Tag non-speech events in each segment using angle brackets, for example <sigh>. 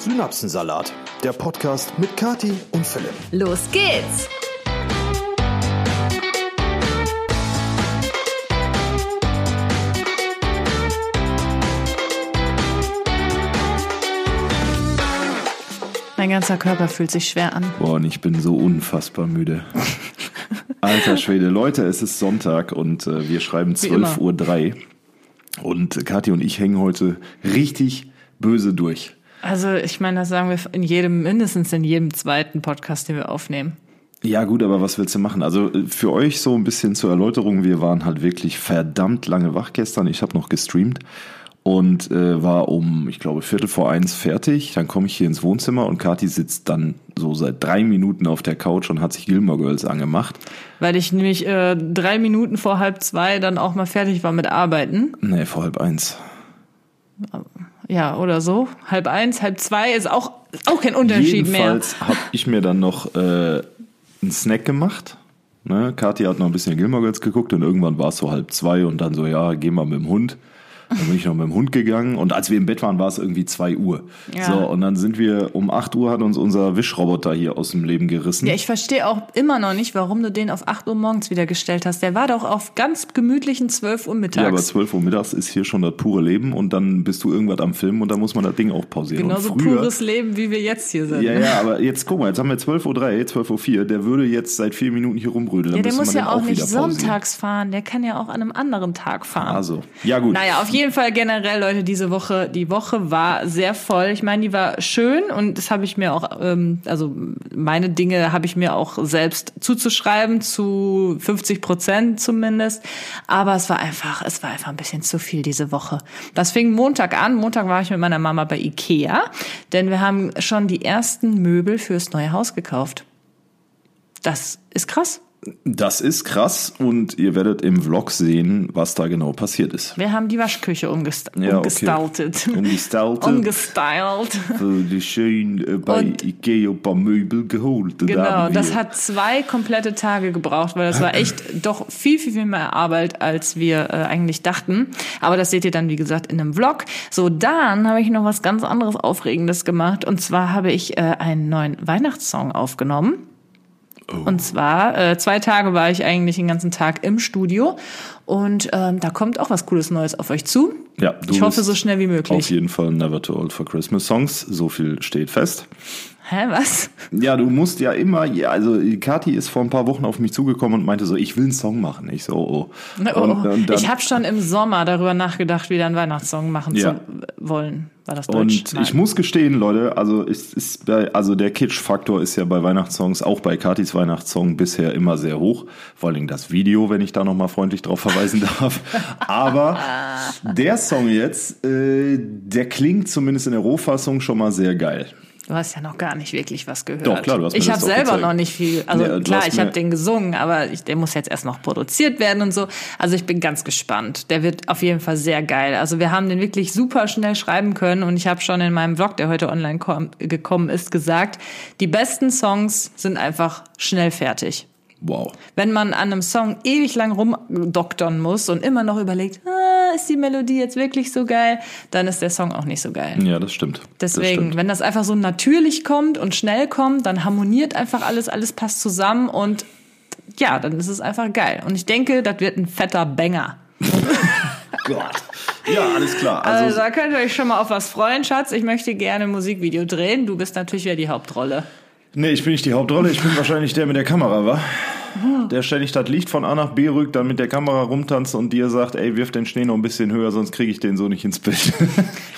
Synapsensalat, der Podcast mit Kati und Philipp. Los geht's! Mein ganzer Körper fühlt sich schwer an. Boah, und ich bin so unfassbar müde. <laughs> Alter Schwede, Leute, es ist Sonntag und äh, wir schreiben 12.03 Uhr. Und Kathi und ich hängen heute richtig böse durch. Also ich meine, das sagen wir in jedem, mindestens in jedem zweiten Podcast, den wir aufnehmen. Ja gut, aber was willst du machen? Also für euch so ein bisschen zur Erläuterung, wir waren halt wirklich verdammt lange wach gestern. Ich habe noch gestreamt und äh, war um, ich glaube, Viertel vor eins fertig. Dann komme ich hier ins Wohnzimmer und Kathi sitzt dann so seit drei Minuten auf der Couch und hat sich Gilmore Girls angemacht. Weil ich nämlich äh, drei Minuten vor halb zwei dann auch mal fertig war mit Arbeiten. Nee, vor halb eins. Ja, oder so. Halb eins, halb zwei ist auch, auch kein Unterschied Jedenfalls mehr. habe ich mir dann noch äh, einen Snack gemacht. Ne? Kathi hat noch ein bisschen Gilmore Girls geguckt und irgendwann war es so halb zwei und dann so, ja, geh mal mit dem Hund. Dann bin ich noch mit dem Hund gegangen und als wir im Bett waren, war es irgendwie zwei Uhr. Ja. So, und dann sind wir, um acht Uhr hat uns unser Wischroboter hier aus dem Leben gerissen. Ja, ich verstehe auch immer noch nicht, warum du den auf acht Uhr morgens wieder gestellt hast. Der war doch auf ganz gemütlichen zwölf Uhr mittags. Ja, aber zwölf Uhr mittags ist hier schon das pure Leben und dann bist du irgendwas am Filmen und dann muss man das Ding auch pausieren. Genauso früher, pures Leben, wie wir jetzt hier sind. Ja, ja, aber jetzt guck mal, jetzt haben wir zwölf Uhr, drei, zwölf Uhr, vier. der würde jetzt seit vier Minuten hier rumbrüdeln. Ja, der muss ja auch nicht sonntags fahren, der kann ja auch an einem anderen Tag fahren. Also, ja gut. Naja, auf jeden Fall generell Leute, diese Woche, die Woche war sehr voll. Ich meine, die war schön und das habe ich mir auch, ähm, also meine Dinge habe ich mir auch selbst zuzuschreiben, zu 50 Prozent zumindest. Aber es war einfach, es war einfach ein bisschen zu viel diese Woche. Das fing Montag an. Montag war ich mit meiner Mama bei Ikea, denn wir haben schon die ersten Möbel fürs neue Haus gekauft. Das ist krass. Das ist krass und ihr werdet im Vlog sehen, was da genau passiert ist. Wir haben die Waschküche umgest ja, umgestaltet. Okay. Umgestaltet. <laughs> Umgestylt. Die schön äh, bei und Ikea ein paar Möbel geholt. Genau, das hat zwei komplette Tage gebraucht, weil das war echt <laughs> doch viel, viel, viel mehr Arbeit, als wir äh, eigentlich dachten. Aber das seht ihr dann, wie gesagt, in einem Vlog. So, dann habe ich noch was ganz anderes Aufregendes gemacht. Und zwar habe ich äh, einen neuen Weihnachtssong aufgenommen. Oh. Und zwar, äh, zwei Tage war ich eigentlich den ganzen Tag im Studio und ähm, da kommt auch was Cooles Neues auf euch zu. Ja, du ich hoffe so schnell wie möglich. Auf jeden Fall Never Too Old for Christmas Songs, so viel steht fest. Hä, was? Ja, du musst ja immer, ja, also Kathi ist vor ein paar Wochen auf mich zugekommen und meinte so, ich will einen Song machen. Ich so, oh. oh. Und, und dann, ich habe schon im Sommer darüber nachgedacht, wieder einen Weihnachtssong machen ja. zu wollen. War das Deutsch? Und Nein. ich muss gestehen, Leute, also ist, ist bei, also der Kitsch-Faktor ist ja bei Weihnachtssongs, auch bei Katis Weihnachtssong bisher immer sehr hoch. Vor allem das Video, wenn ich da nochmal freundlich drauf verweisen <laughs> darf. Aber der Song jetzt, äh, der klingt zumindest in der Rohfassung schon mal sehr geil. Du hast ja noch gar nicht wirklich was gehört. Doch, klar, du hast Ich habe selber gezeigt. noch nicht viel. Also nee, klar, ich habe den gesungen, aber ich, der muss jetzt erst noch produziert werden und so. Also ich bin ganz gespannt. Der wird auf jeden Fall sehr geil. Also wir haben den wirklich super schnell schreiben können und ich habe schon in meinem Vlog, der heute online gekommen ist, gesagt, die besten Songs sind einfach schnell fertig. Wow. Wenn man an einem Song ewig lang rumdoktern muss und immer noch überlegt, ah, ist die Melodie jetzt wirklich so geil, dann ist der Song auch nicht so geil. Ja, das stimmt. Deswegen, das stimmt. wenn das einfach so natürlich kommt und schnell kommt, dann harmoniert einfach alles, alles passt zusammen und ja, dann ist es einfach geil. Und ich denke, das wird ein fetter Banger. <laughs> Gott. Ja, alles klar. Also, also da könnt ihr euch schon mal auf was freuen, Schatz. Ich möchte gerne ein Musikvideo drehen. Du bist natürlich wieder die Hauptrolle. Nee, ich bin nicht die Hauptrolle, ich bin wahrscheinlich der mit der Kamera, wa? Der ständig das Licht von A nach B rückt, dann mit der Kamera rumtanzt und dir sagt, ey, wirf den Schnee noch ein bisschen höher, sonst kriege ich den so nicht ins Bild. <laughs>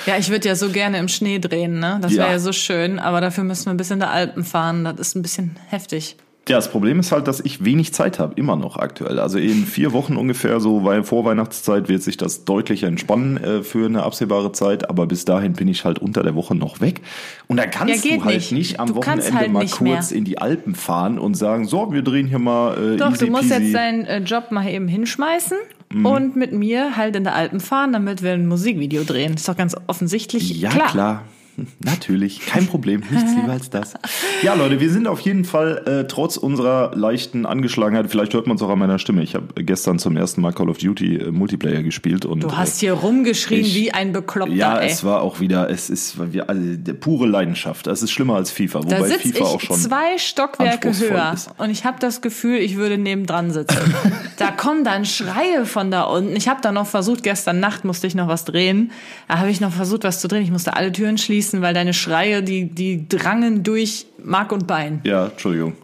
Ja, ich würde ja so gerne im Schnee drehen, ne? Das wäre ja. ja so schön, aber dafür müssen wir ein bisschen in der Alpen fahren, das ist ein bisschen heftig. Ja, das Problem ist halt, dass ich wenig Zeit habe, immer noch aktuell. Also in vier Wochen ungefähr, so weil vor Weihnachtszeit wird sich das deutlich entspannen äh, für eine absehbare Zeit, aber bis dahin bin ich halt unter der Woche noch weg. Und dann kannst ja, du halt nicht, nicht am du Wochenende halt mal kurz mehr. in die Alpen fahren und sagen, so, wir drehen hier mal äh, Doch, du musst peasy. jetzt deinen äh, Job mal eben hinschmeißen mhm. und mit mir halt in der Alpen fahren, damit wir ein Musikvideo drehen. ist doch ganz offensichtlich ja, klar. klar. <laughs> Natürlich, kein Problem, nichts lieber als das. Ja, Leute, wir sind auf jeden Fall äh, trotz unserer leichten Angeschlagenheit, vielleicht hört man es auch an meiner Stimme. Ich habe gestern zum ersten Mal Call of Duty äh, Multiplayer gespielt und Du hast hier rumgeschrien ich- wie ein Bekloppter, ja, ey. es war auch wieder, es ist also, pure Leidenschaft. Es ist schlimmer als FIFA, Da wobei sitze FIFA auch ich schon zwei Stockwerke höher ist. und ich habe das Gefühl, ich würde nebendran sitzen. <laughs> da kommen dann Schreie von da unten. Ich habe da noch versucht, gestern Nacht musste ich noch was drehen. Da habe ich noch versucht, was zu drehen. Ich musste alle Türen schließen, weil deine Schreie, die, die drangen durch Mark und Bein. Ja, Entschuldigung.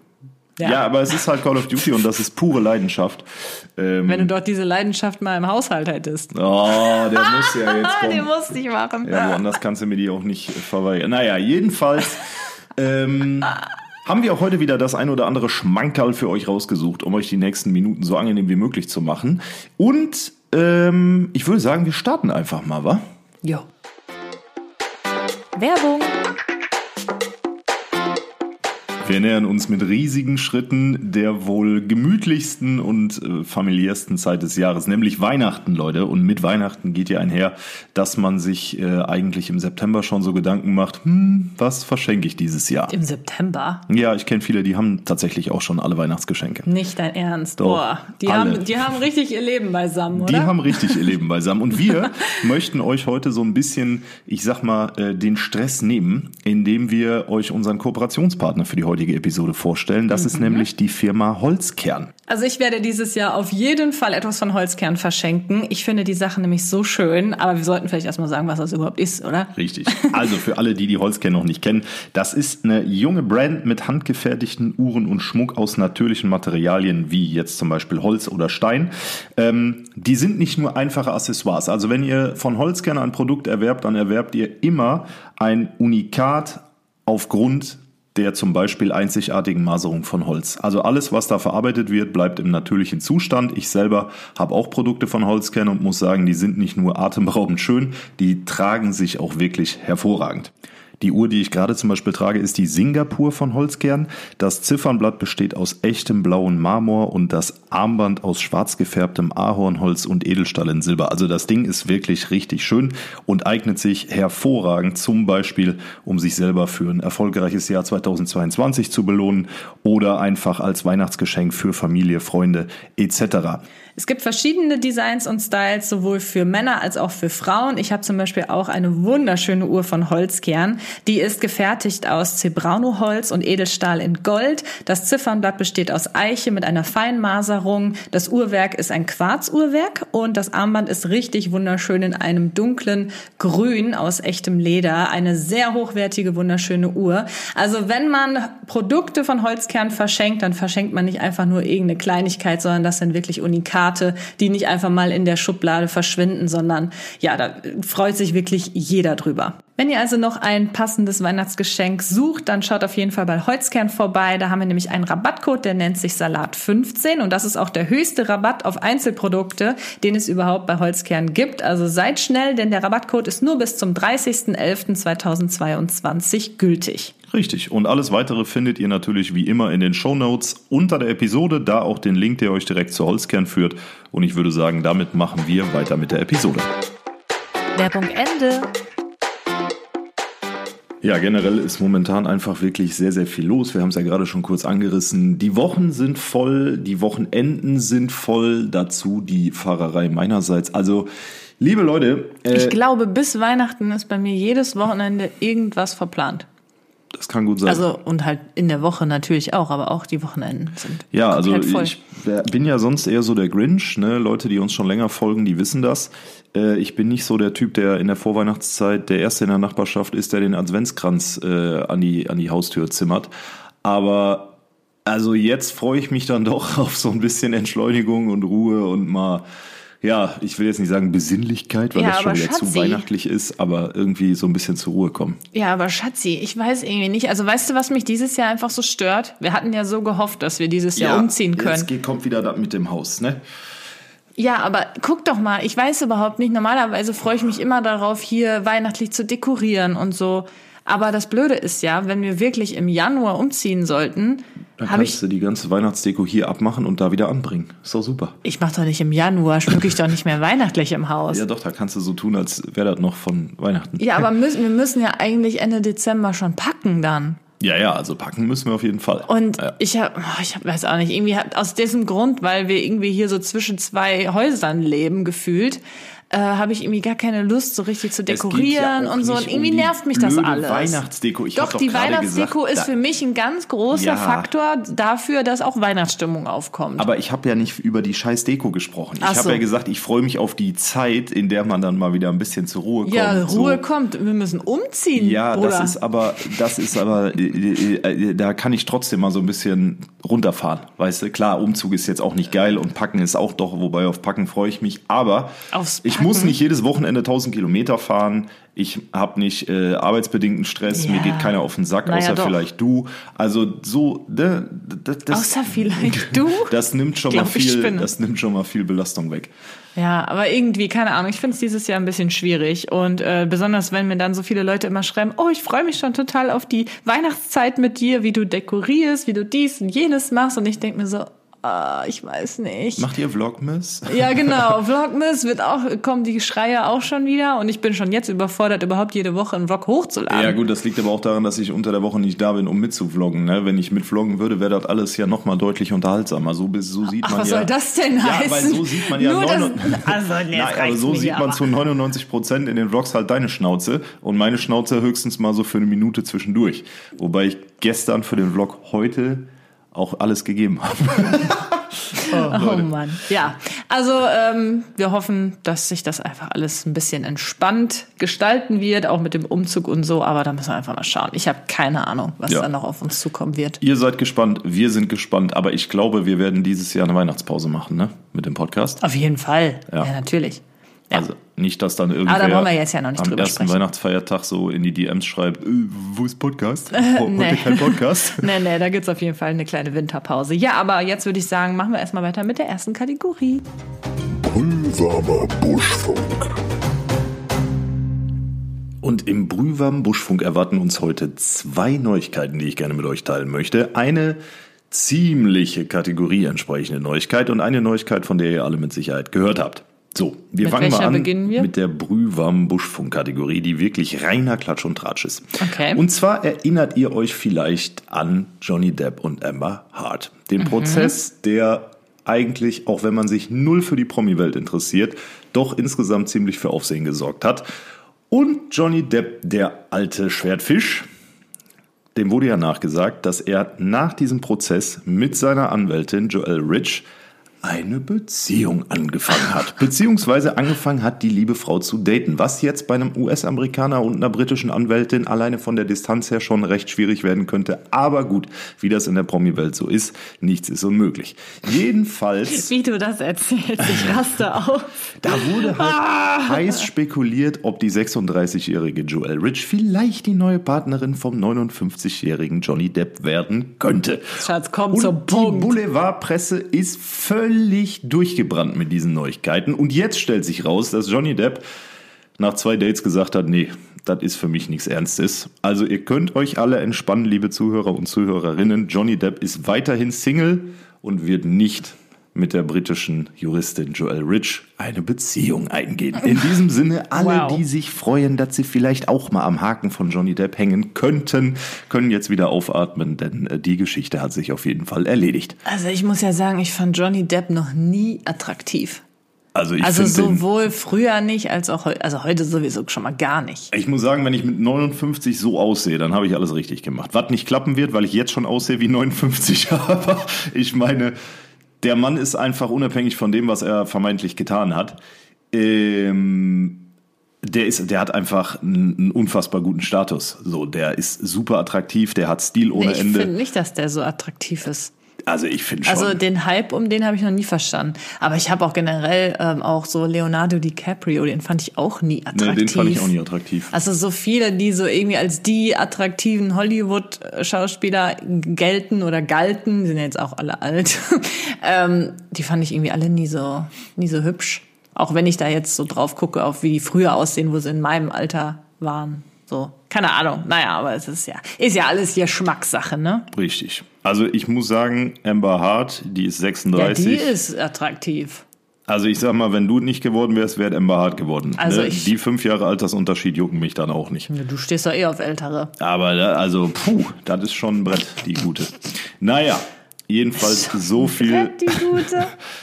Ja. Ja. aber es ist halt Call of Duty und das ist pure Leidenschaft. Ähm, Wenn du dort diese Leidenschaft mal im Haushalt hättest. oh, der muss ja jetzt Ah, <laughs> den kommen. musste ich machen. Ja, woanders kannst du mir die auch nicht verweigern. Naja, jedenfalls ähm, haben wir auch heute wieder das ein oder andere Schmankerl für euch rausgesucht, um euch die nächsten Minuten so angenehm wie möglich zu machen. Und ähm, ich würde sagen, wir starten einfach mal, wa? Jo. Werbung. Wir nähern uns mit riesigen Schritten der wohl gemütlichsten und äh, familiärsten Zeit des Jahres, nämlich Weihnachten, Leute. Und mit Weihnachten geht ja einher, dass man sich äh, eigentlich im September schon so Gedanken macht, hm, was verschenke ich dieses Jahr? Im September. Ja, ich kenne viele, die haben tatsächlich auch schon alle Weihnachtsgeschenke. Nicht dein Ernst. Boah, die alle. haben, die haben richtig ihr Leben beisammen, oder? Die haben richtig ihr Leben beisammen. Und wir <laughs> möchten euch heute so ein bisschen, ich sag mal, äh, den Stress nehmen, indem wir euch unseren Kooperationspartner für die heutige Episode vorstellen. Das ist nämlich die Firma Holzkern. Also ich werde dieses Jahr auf jeden Fall etwas von Holzkern verschenken. Ich finde die Sache nämlich so schön, aber wir sollten vielleicht erstmal sagen, was das überhaupt ist, oder? Richtig. <laughs> Also für alle, die die Holzkern noch nicht kennen, das ist eine junge Brand mit handgefertigten Uhren und Schmuck aus natürlichen Materialien, wie jetzt zum Beispiel Holz oder Stein. Ähm, die sind nicht nur einfache Accessoires. Also wenn ihr von Holzkern ein Produkt erwerbt, dann erwerbt ihr immer ein Unikat aufgrund der zum Beispiel einzigartigen Maserung von Holz. Also alles, was da verarbeitet wird, bleibt im natürlichen Zustand. Ich selber habe auch Produkte von Holzkern und muss sagen, die sind nicht nur atemberaubend schön, die tragen sich auch wirklich hervorragend. Die Uhr, die ich gerade zum Beispiel trage, ist die Singapur von Holzkern. Das Ziffernblatt besteht aus echtem blauen Marmor und das Armband aus schwarz gefärbtem Ahornholz und Edelstahl in Silber. Also das Ding ist wirklich richtig schön und eignet sich hervorragend zum Beispiel, um sich selber für ein erfolgreiches Jahr 2022 zu belohnen oder einfach als Weihnachtsgeschenk für Familie, Freunde etc. Es gibt verschiedene Designs und Styles, sowohl für Männer als auch für Frauen. Ich habe zum Beispiel auch eine wunderschöne Uhr von Holzkern. Die ist gefertigt aus Zebrano-Holz und Edelstahl in Gold. Das Ziffernblatt besteht aus Eiche mit einer Feinmaserung. Das Uhrwerk ist ein Quarzuhrwerk und das Armband ist richtig wunderschön in einem dunklen Grün aus echtem Leder. Eine sehr hochwertige, wunderschöne Uhr. Also wenn man Produkte von Holzkern verschenkt, dann verschenkt man nicht einfach nur irgendeine Kleinigkeit, sondern das sind wirklich Unikate, die nicht einfach mal in der Schublade verschwinden, sondern ja, da freut sich wirklich jeder drüber. Wenn ihr also noch ein passendes Weihnachtsgeschenk sucht, dann schaut auf jeden Fall bei Holzkern vorbei. Da haben wir nämlich einen Rabattcode, der nennt sich Salat15 und das ist auch der höchste Rabatt auf Einzelprodukte, den es überhaupt bei Holzkern gibt. Also seid schnell, denn der Rabattcode ist nur bis zum 30.11.2022 gültig. Richtig. Und alles weitere findet ihr natürlich wie immer in den Show Notes unter der Episode, da auch den Link, der euch direkt zu Holzkern führt. Und ich würde sagen, damit machen wir weiter mit der Episode. Werbung Ende. Ja, generell ist momentan einfach wirklich sehr, sehr viel los. Wir haben es ja gerade schon kurz angerissen. Die Wochen sind voll, die Wochenenden sind voll, dazu die Fahrerei meinerseits. Also, liebe Leute, äh, Ich glaube, bis Weihnachten ist bei mir jedes Wochenende irgendwas verplant. Das kann gut sein. Also und halt in der Woche natürlich auch, aber auch die Wochenenden sind Ja, also voll. ich bin ja sonst eher so der Grinch. Ne? Leute, die uns schon länger folgen, die wissen das. Äh, ich bin nicht so der Typ, der in der Vorweihnachtszeit der Erste in der Nachbarschaft ist, der den Adventskranz äh, an, die, an die Haustür zimmert. Aber also jetzt freue ich mich dann doch <laughs> auf so ein bisschen Entschleunigung und Ruhe und mal, ja, ich will jetzt nicht sagen Besinnlichkeit, weil Ja, das schon wieder zu Schatzi. weihnachtlich ist, aber irgendwie so ein bisschen zur Ruhe kommen. Ja, aber Schatzi, ich weiß irgendwie nicht. Also weißt du, was mich dieses Jahr einfach so stört? Wir hatten ja so gehofft, dass wir dieses Jahr umziehen können. Jetzt geht, kommt wieder das mit dem Haus, ne? Ja, aber guck doch mal, ich weiß überhaupt nicht. Normalerweise freue ich mich immer darauf, hier weihnachtlich zu dekorieren und so. Aber das Blöde ist ja, wenn wir wirklich im Januar umziehen sollten, Dann kannst ich. du die ganze Weihnachtsdeko hier abmachen und da wieder anbringen. Ist doch super. Ich mache doch nicht im Januar, schmücke <laughs> ich doch nicht mehr weihnachtlich im Haus. Ja, doch, da kannst du so tun, als wäre das noch von Weihnachten. Ja, aber müssen, wir müssen ja eigentlich Ende Dezember schon packen dann. Ja, ja, also packen müssen wir auf jeden Fall. Und ja. ich habe, ich hab, weiß auch nicht, irgendwie hab, aus diesem Grund, weil wir irgendwie hier so zwischen zwei Häusern leben gefühlt, äh, habe ich irgendwie gar keine Lust, so richtig zu dekorieren ja und so. Und irgendwie um nervt mich das alles. Weihnachtsdeko. Ich doch, doch die Weihnachtsdeko gesagt, ist für mich ein ganz großer Ja. Faktor dafür, dass auch Weihnachtsstimmung aufkommt. Aber ich habe ja nicht über die scheiß Deko gesprochen. Ich Ach habe so. ja gesagt, ich freue mich auf die Zeit, in der man dann mal wieder ein bisschen zur Ruhe kommt. ja, Ruhe so. kommt. Wir müssen umziehen. Ja, Bruder. das ist aber, das ist aber, äh, äh, äh, da kann ich trotzdem mal so ein bisschen runterfahren. Weißt du, klar, Umzug ist jetzt auch nicht geil und Packen ist auch doch, wobei auf Packen freue ich mich. Aber Aufs ich muss Packen? nicht jedes Wochenende 1000 Kilometer fahren. Ich habe nicht äh, arbeitsbedingten Stress. Ja. Mir geht keiner auf den Sack, Naja, außer doch. vielleicht du. Also so, ne, das, das, Außer vielleicht du. <laughs> Das nimmt schon Glaub, mal ich viel, das nimmt schon mal viel Belastung weg. Ja, aber irgendwie, keine Ahnung, ich finde es dieses Jahr ein bisschen schwierig. Und äh, besonders, wenn mir dann so viele Leute immer schreiben, oh, ich freue mich schon total auf die Weihnachtszeit mit dir, wie du dekorierst, wie du dies und jenes machst. Und ich denke mir so, ah, ich weiß nicht. Macht ihr Vlogmas? Ja, genau. <laughs> Vlogmas wird auch, kommen die Schreie auch schon wieder. Und ich bin schon jetzt überfordert, überhaupt jede Woche einen Vlog hochzuladen. Ja gut, das liegt aber auch daran, dass ich unter der Woche nicht da bin, um mitzuvloggen. Ne? Wenn ich mitvloggen würde, wäre das alles ja nochmal deutlich unterhaltsamer. So, so sieht Ach, man was ja. soll das denn ja, heißen? weil so sieht man ja Nur neun- das, also, nee, Nein, aber so sieht man aber. zu 99 Prozent in den Vlogs halt deine Schnauze und meine Schnauze höchstens mal so für eine Minute zwischendurch. Wobei ich gestern für den Vlog heute auch alles gegeben habe. <laughs> Oh Mann. Ja, also ähm, wir hoffen, dass sich das einfach alles ein bisschen entspannt gestalten wird, auch mit dem Umzug und so. Aber da müssen wir einfach mal schauen. Ich habe keine Ahnung, was Ja. da noch auf uns zukommen wird. Ihr seid gespannt, wir sind gespannt, aber ich glaube, wir werden dieses Jahr eine Weihnachtspause machen, ne? Mit dem Podcast. Auf jeden Fall. Ja. Ja, natürlich. Ja. Also nicht, dass dann irgendwer Aber da wollen wir jetzt ja noch nicht am drüber ersten sprechen. Weihnachtsfeiertag so in die DMs schreibt, äh, wo ist Podcast? <laughs> Heute nee. kein Podcast. <laughs> Nee, nee, da gibt's auf jeden Fall eine kleine Winterpause. Ja, aber jetzt würde ich sagen, machen wir erstmal weiter mit der ersten Kategorie. Brühwarmer Buschfunk. Und im Brühwarmen Buschfunk erwarten uns heute zwei Neuigkeiten, die ich gerne mit euch teilen möchte. Eine ziemliche Kategorie entsprechende Neuigkeit und eine Neuigkeit, von der ihr alle mit Sicherheit gehört habt. So, wir Mit fangen mal an beginnen wir? mit der Brühwarmen Buschfunk-Kategorie, die wirklich reiner Klatsch und Tratsch ist. Okay. Und zwar erinnert ihr euch vielleicht an Johnny Depp und Amber Hart. Den Mhm. Prozess, der eigentlich, auch wenn man sich null für die Promi-Welt interessiert, doch insgesamt ziemlich für Aufsehen gesorgt hat. Und Johnny Depp, der alte Schwertfisch, dem wurde ja nachgesagt, dass er nach diesem Prozess mit seiner Anwältin Joelle Rich eine Beziehung angefangen hat. Beziehungsweise angefangen hat, die liebe Frau zu daten. Was jetzt bei einem US-Amerikaner und einer britischen Anwältin alleine von der Distanz her schon recht schwierig werden könnte. Aber gut, wie das in der Promi-Welt so ist, nichts ist unmöglich. Jedenfalls. <laughs> Wie du das erzählst, ich raste <laughs> auf. Da wurde halt heiß spekuliert, ob die 36-jährige Joelle Rich vielleicht die neue Partnerin vom 59-jährigen Johnny Depp werden könnte. Schatz, komm Und zum die Punkt. Boulevardpresse ist völlig durchgebrannt mit diesen Neuigkeiten. Und jetzt stellt sich raus, dass Johnny Depp nach zwei Dates gesagt hat, nee, das ist für mich nichts Ernstes. Also ihr könnt euch alle entspannen, liebe Zuhörer und Zuhörerinnen. Johnny Depp ist weiterhin Single und wird nicht mit der britischen Juristin Joelle Rich eine Beziehung eingehen. In diesem Sinne, alle, Wow. die sich freuen, dass sie vielleicht auch mal am Haken von Johnny Depp hängen könnten, können jetzt wieder aufatmen, denn äh, die Geschichte hat sich auf jeden Fall erledigt. Also ich muss ja sagen, ich fand Johnny Depp noch nie attraktiv. Also ich Also sowohl früher nicht als auch heute, also heute sowieso schon mal gar nicht. ich muss sagen, wenn ich mit 59 so aussehe, dann habe ich alles richtig gemacht. Was nicht klappen wird, weil ich jetzt schon aussehe wie 59, <laughs> aber ich meine, der Mann ist einfach unabhängig von dem, was er vermeintlich getan hat. Ähm, der ist, der hat einfach einen, unfassbar guten Status. So, der ist super attraktiv, der hat Stil ohne ich Ende. finde nicht, dass der so attraktiv ist. Also ich finde schon. Also den Hype um den habe ich noch nie verstanden. Aber ich habe auch generell ähm, auch so Leonardo DiCaprio, den fand ich auch nie attraktiv. nee, den fand ich auch nie attraktiv. Also so viele, die so irgendwie als die attraktiven Hollywood-Schauspieler gelten oder galten, die sind ja jetzt auch alle alt, <laughs> ähm, die fand ich irgendwie alle nie so, nie so hübsch. Auch wenn ich da jetzt so drauf gucke, auf wie die früher aussehen, wo sie in meinem Alter waren. So. Keine Ahnung. Naja, aber es ist ja, ist ja alles hier Schmackssache, ne? Richtig. Also ich muss sagen, Amber Hart, die ist Ja, 36. die ist attraktiv. also ich sag mal, wenn du nicht geworden wärst, wäre Amber Hart geworden. Also ne? Die fünf Jahre Altersunterschied jucken mich dann auch nicht. Du stehst doch eh auf Ältere. Aber da, also, puh, das ist schon ein Brett, die gute. Naja, jedenfalls <laughs> so viel,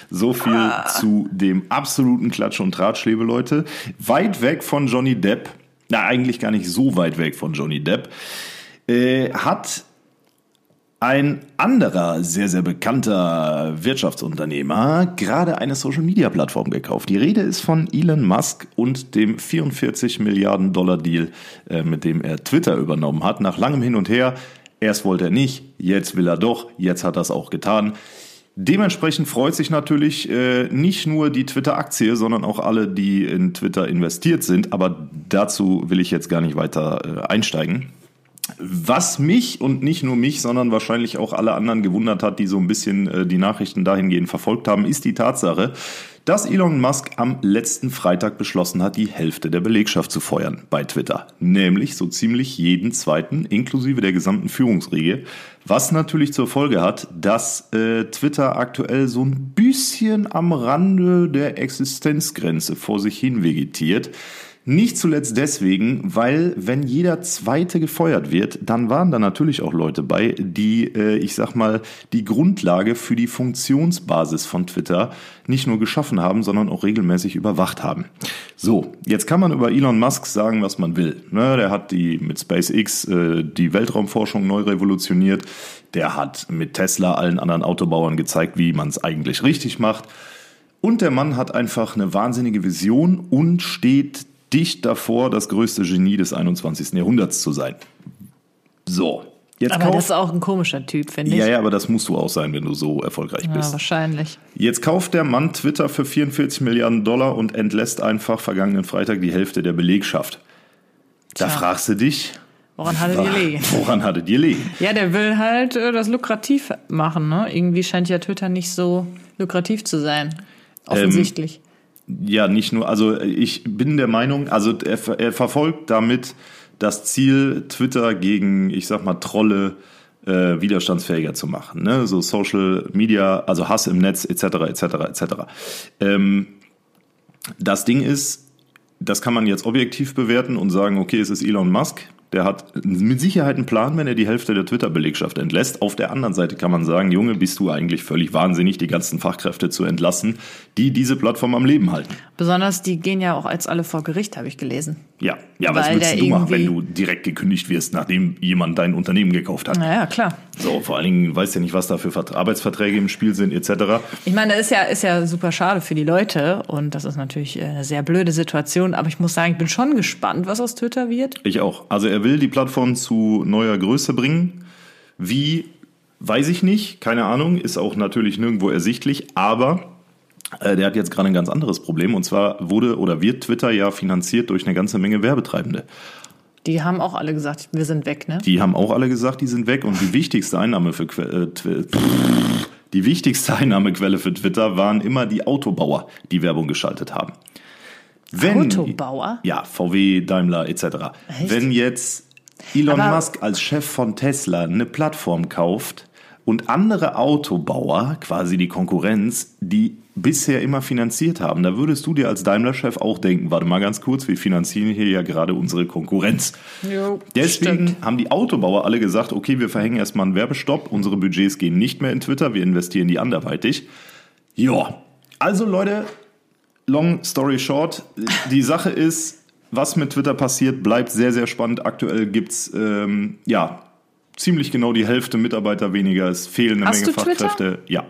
so viel zu dem absoluten Klatsch- und Tratsch, liebe Leute. Weit weg von Johnny Depp, na eigentlich gar nicht so weit weg von Johnny Depp, äh, hat ein anderer sehr, sehr bekannter Wirtschaftsunternehmer gerade eine Social-Media-Plattform gekauft. Die Rede ist von Elon Musk und dem 44 Milliarden Dollar Deal, äh, mit dem er Twitter übernommen hat. Nach langem Hin und Her, erst wollte er nicht, jetzt will er doch, jetzt hat er es auch getan. Dementsprechend freut sich natürlich äh, nicht nur die Twitter-Aktie, sondern auch alle, die in Twitter investiert sind. Aber dazu will ich jetzt gar nicht weiter äh, einsteigen. Was mich und nicht nur mich, sondern wahrscheinlich auch alle anderen gewundert hat, die so ein bisschen äh, die Nachrichten dahingehend verfolgt haben, ist die Tatsache, dass Elon Musk am letzten Freitag beschlossen hat, die Hälfte der Belegschaft zu feuern bei Twitter. Nämlich so ziemlich jeden zweiten, inklusive der gesamten Führungsriege. Was natürlich zur Folge hat, dass äh, Twitter aktuell so ein bisschen am Rande der Existenzgrenze vor sich hin vegetiert. Nicht zuletzt deswegen, weil wenn jeder Zweite gefeuert wird, dann waren da natürlich auch Leute bei, die, äh, ich sag mal, die Grundlage für die Funktionsbasis von Twitter nicht nur geschaffen haben, sondern auch regelmäßig überwacht haben. So, jetzt kann man über Elon Musk sagen, was man will. Ne, der hat die mit SpaceX äh, die Weltraumforschung neu revolutioniert. Der hat mit Tesla allen anderen Autobauern gezeigt, wie man es eigentlich richtig macht. Und der Mann hat einfach eine wahnsinnige Vision und steht dicht davor, das größte Genie des 21. Jahrhunderts zu sein. So, jetzt Aber das kauft. ist auch ein komischer Typ, finde ich. Ja, ja, aber das musst du auch sein, wenn du so erfolgreich Ja, bist. wahrscheinlich. Jetzt kauft der Mann Twitter für 44 Milliarden Dollar und entlässt einfach vergangenen Freitag die Hälfte der Belegschaft. Da Tja. fragst du dich, Woran hattet ihr liegen? <laughs> woran hattet ihr liegen? Ja, der will halt äh, das lukrativ machen, ne? Irgendwie scheint ja Twitter nicht so lukrativ zu sein. Offensichtlich. Ja, nicht nur, also ich bin der Meinung, also er, er verfolgt damit das Ziel, Twitter gegen, ich sag mal, Trolle äh, widerstandsfähiger zu machen. Ne? So Social Media, also Hass im Netz, etc., etc., etc. Ähm, das Ding ist, das kann man jetzt objektiv bewerten und sagen, okay, es ist Elon Musk. Der hat mit Sicherheit einen Plan, wenn er die Hälfte der Twitter-Belegschaft entlässt. Auf der anderen Seite kann man sagen, Junge, bist du eigentlich völlig wahnsinnig, die ganzen Fachkräfte zu entlassen, die diese Plattform am Leben halten. Besonders die gehen ja auch als alle vor Gericht, habe ich gelesen. Ja, ja, was würdest der du machen, wenn du direkt gekündigt wirst, nachdem jemand dein Unternehmen gekauft hat? Naja, klar. So, vor allen Dingen weißt ja nicht, was da für Vert- Arbeitsverträge im Spiel sind, etc. Ich meine, das ist ja, ist ja super schade für die Leute und das ist natürlich äh, eine sehr blöde Situation, aber ich muss sagen, ich bin schon gespannt, was aus Twitter wird. Ich auch. Also er will die Plattform zu neuer Größe bringen. Wie, weiß ich nicht, keine Ahnung, ist auch natürlich nirgendwo ersichtlich, aber äh, der hat jetzt gerade ein ganz anderes Problem und zwar wurde oder wird Twitter ja finanziert durch eine ganze Menge Werbetreibende. Die haben auch alle gesagt, wir sind weg, ne? Die haben auch alle gesagt, die sind weg und die wichtigste Einnahme für äh, die wichtigste Einnahmequelle für Twitter waren immer die Autobauer, die Werbung geschaltet haben. Wenn, Autobauer? Ja, VW, Daimler etc. Echt? Wenn jetzt Elon Aber- Musk als Chef von Tesla eine Plattform kauft und andere Autobauer, quasi die Konkurrenz, die bisher immer finanziert haben, da würdest du dir als Daimler-Chef auch denken, warte mal ganz kurz, wir finanzieren hier ja gerade unsere Konkurrenz. Jo, Deswegen stimmt. haben die Autobauer alle gesagt, okay, wir verhängen erstmal einen Werbestopp, unsere Budgets gehen nicht mehr in Twitter, wir investieren die anderweitig. Ja, also Leute, long story short, die Sache ist, was mit Twitter passiert, bleibt sehr, sehr spannend. Aktuell gibt's ähm, ja ziemlich genau die Hälfte Mitarbeiter weniger, es fehlen eine Hast Menge du Twitter? Fachkräfte. Ja.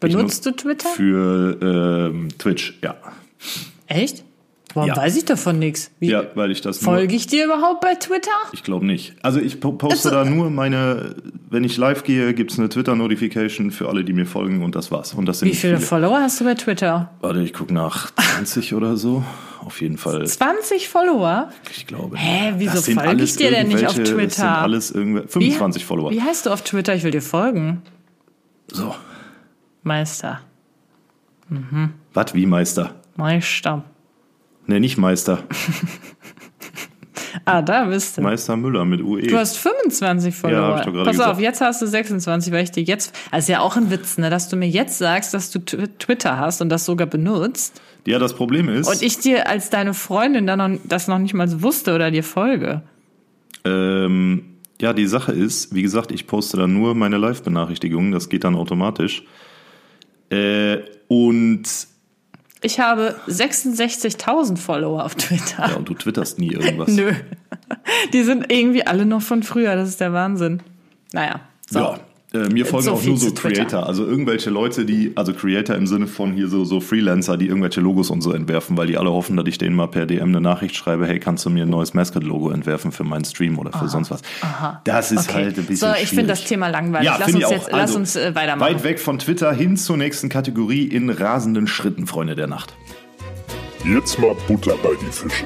Benutzt nutz- du Twitter? Für ähm, Twitch, ja. Echt? Warum Ja. weiß ich davon nichts? Wie, Ja, weil ich das nur- Folge ich dir überhaupt bei Twitter? Ich glaube nicht. Also ich po- poste Also- da nur meine, wenn ich live gehe, gibt's eine Twitter-Notification für alle, die mir folgen und das war's. Und das sind Wie nicht viele Follower hast du bei Twitter? Warte, ich gucke nach 20 oder so. Auf jeden Fall, 20 Follower? ich glaube. Hä, wieso folge ich dir denn nicht auf irgendwelche- Das sind Twitter? alles irgendwelche 25 Follower. Wie heißt du auf Twitter? Ich will dir folgen. So. Meister. Was, wie Meister? Meister. Ne, nicht Meister. Ah, da bist du. Meister Müller mit UE. Du hast 25 Follower. Ja, hab ich doch gerade Pass gesagt. auf, jetzt hast du 26, weil ich dir jetzt. Also ist ja auch ein Witz, ne, dass du mir jetzt sagst, dass du Tw- Twitter hast und das sogar benutzt. Ja, das Problem ist, Und ich dir als deine Freundin dann noch, das noch nicht mal wusste oder dir folge. ähm, ja, die Sache ist, wie gesagt, ich poste dann nur meine Live-Benachrichtigungen, das geht dann automatisch. Äh, und Ich habe 66.000 Follower auf Twitter. ja, und du twitterst nie irgendwas. Nö. Die sind irgendwie alle noch von früher. Das ist der Wahnsinn. Naja. So. Ja. Äh, mir folgen So auch nur so zu Twitter. Creator, also irgendwelche Leute, die, also Creator im Sinne von hier so, so Freelancer, die irgendwelche Logos und so entwerfen, weil die alle hoffen, dass ich denen mal per DM eine Nachricht schreibe, hey, kannst du mir ein neues Mascot-Logo entwerfen für meinen Stream oder für sonst was. Das ist Okay. halt ein bisschen So, ich finde das. Thema langweilig. Ja, lass uns ich auch. jetzt, lass Also, uns äh, weitermachen. Weit weg von Twitter hin zur nächsten Kategorie in rasenden Schritten, Freunde der Nacht. Jetzt mal Butter bei die Fische.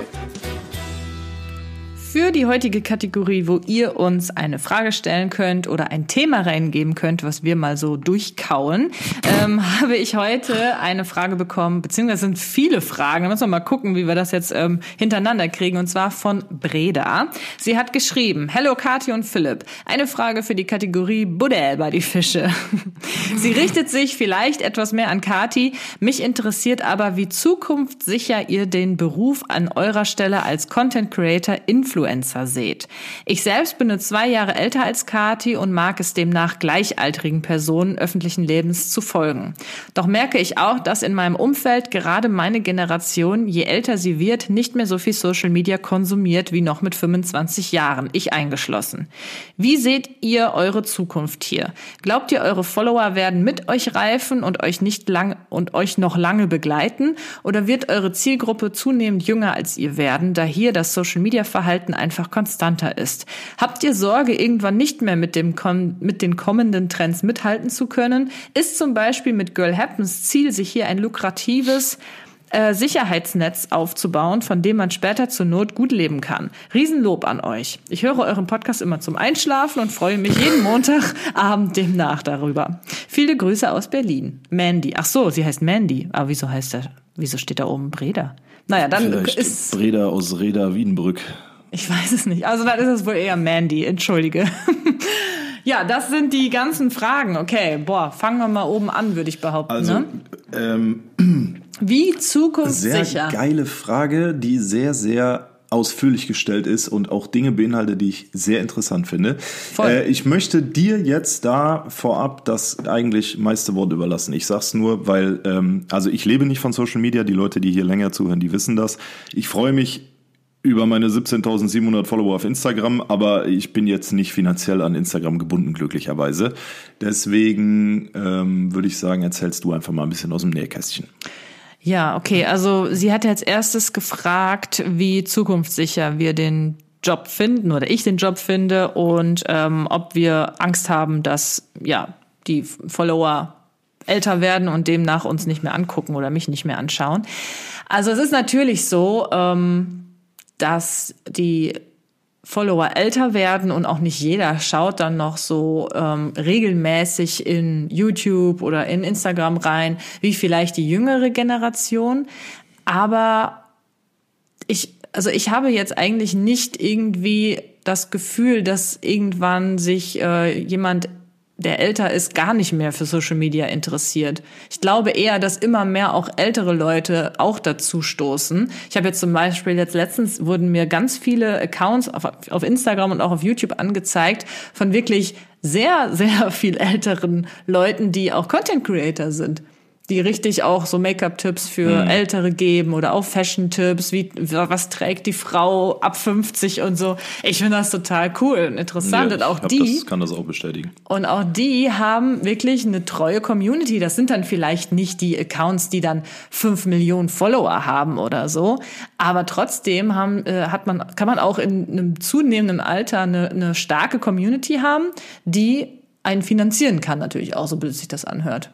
Für die heutige Kategorie, wo ihr uns eine Frage stellen könnt oder ein Thema reingeben könnt, was wir mal so durchkauen, ähm, <laughs> habe ich heute eine Frage bekommen, beziehungsweise sind viele Fragen. Da müssen wir mal gucken, wie wir das jetzt ähm, hintereinander kriegen, und zwar von Breda. Sie hat geschrieben, Hello Kathi und Philipp, eine Frage für die Kategorie Buddel bei die Fische. <laughs> Sie richtet sich vielleicht etwas mehr an Kathi. Mich interessiert aber, wie zukunftssicher ihr den Beruf an eurer Stelle als Content Creator Influencer seht. Ich selbst bin nur zwei Jahre älter als Kathi und mag es demnach gleichaltrigen Personen öffentlichen Lebens zu folgen. Doch merke ich auch, dass in meinem Umfeld gerade meine Generation, je älter sie wird, nicht mehr so viel Social Media konsumiert wie noch mit 25 Jahren, ich eingeschlossen. Wie seht ihr eure Zukunft hier? Glaubt ihr, eure Follower werden mit euch reifen und euch nicht lang und euch noch lange begleiten? Oder wird eure Zielgruppe zunehmend jünger als ihr werden, da hier das Social Media Verhalten einfach konstanter ist? Habt ihr Sorge, irgendwann nicht mehr mit dem mit den kommenden Trends mithalten zu können? Ist zum Beispiel mit Girl Happens Ziel, sich hier ein lukratives äh, Sicherheitsnetz aufzubauen, von dem man später zur Not gut leben kann. Riesenlob an euch. Ich höre euren Podcast immer zum Einschlafen und freue mich jeden Montagabend demnach darüber. Viele Grüße aus Berlin. Mandy. Ach so, sie heißt Mandy. Aber wieso heißt er, wieso steht da oben Breda? Naja, dann Vielleicht ist, Breda aus Reda Wiedenbrück. Ich weiß es nicht. Also dann ist es wohl eher Mandy. Entschuldige. <laughs> Ja, das sind die ganzen Fragen. Okay, boah, fangen wir mal oben an, würde ich behaupten. Also, ne? ähm, <clears throat> Wie sehr zukunftssicher? geile Frage, die sehr, sehr ausführlich gestellt ist und auch Dinge beinhaltet, die ich sehr interessant finde. Äh, ich möchte dir jetzt da vorab das eigentlich meiste Wort überlassen. Ich sag's nur, weil, ähm, also ich lebe nicht von Social Media. Die Leute, die hier länger zuhören, die wissen das. Ich freue mich über meine 17.700 Follower auf Instagram, aber ich bin jetzt nicht finanziell an Instagram gebunden, glücklicherweise. Deswegen ähm, würde ich sagen, erzählst du einfach mal ein bisschen aus dem Nähkästchen. Ja, okay. Also sie hat als erstes gefragt, wie zukunftssicher wir den Job finden oder ich den Job finde und ähm, ob wir Angst haben, dass ja die Follower älter werden und demnach uns nicht mehr angucken oder mich nicht mehr anschauen. Also es ist natürlich so, ähm, dass die Follower älter werden und auch nicht jeder schaut dann noch so ähm, regelmäßig in YouTube oder in Instagram rein, wie vielleicht die jüngere Generation. Aber ich, also ich habe jetzt eigentlich nicht irgendwie das Gefühl, dass irgendwann sich äh, jemand der älter ist, gar nicht mehr für Social Media interessiert. Ich glaube eher, dass immer mehr auch ältere Leute auch dazu stoßen. Ich habe jetzt zum Beispiel jetzt letztens wurden mir ganz viele Accounts auf, auf Instagram und auch auf YouTube angezeigt von wirklich sehr, sehr <laughs> viel älteren Leuten, die auch Content Creator sind die richtig auch so Make-up-Tipps für Mhm. Ältere geben oder auch Fashion-Tipps, wie was trägt die Frau ab 50 und so. Ich finde das total cool und interessant. Ja, und auch die Das, kann das auch bestätigen. und auch die haben wirklich eine treue Community. Das sind dann vielleicht nicht die Accounts, die dann fünf Millionen Follower haben oder so. Aber trotzdem haben, äh, hat man, kann man auch in einem zunehmenden Alter eine, eine starke Community haben, die einen finanzieren kann, natürlich auch, so blöd sich das anhört.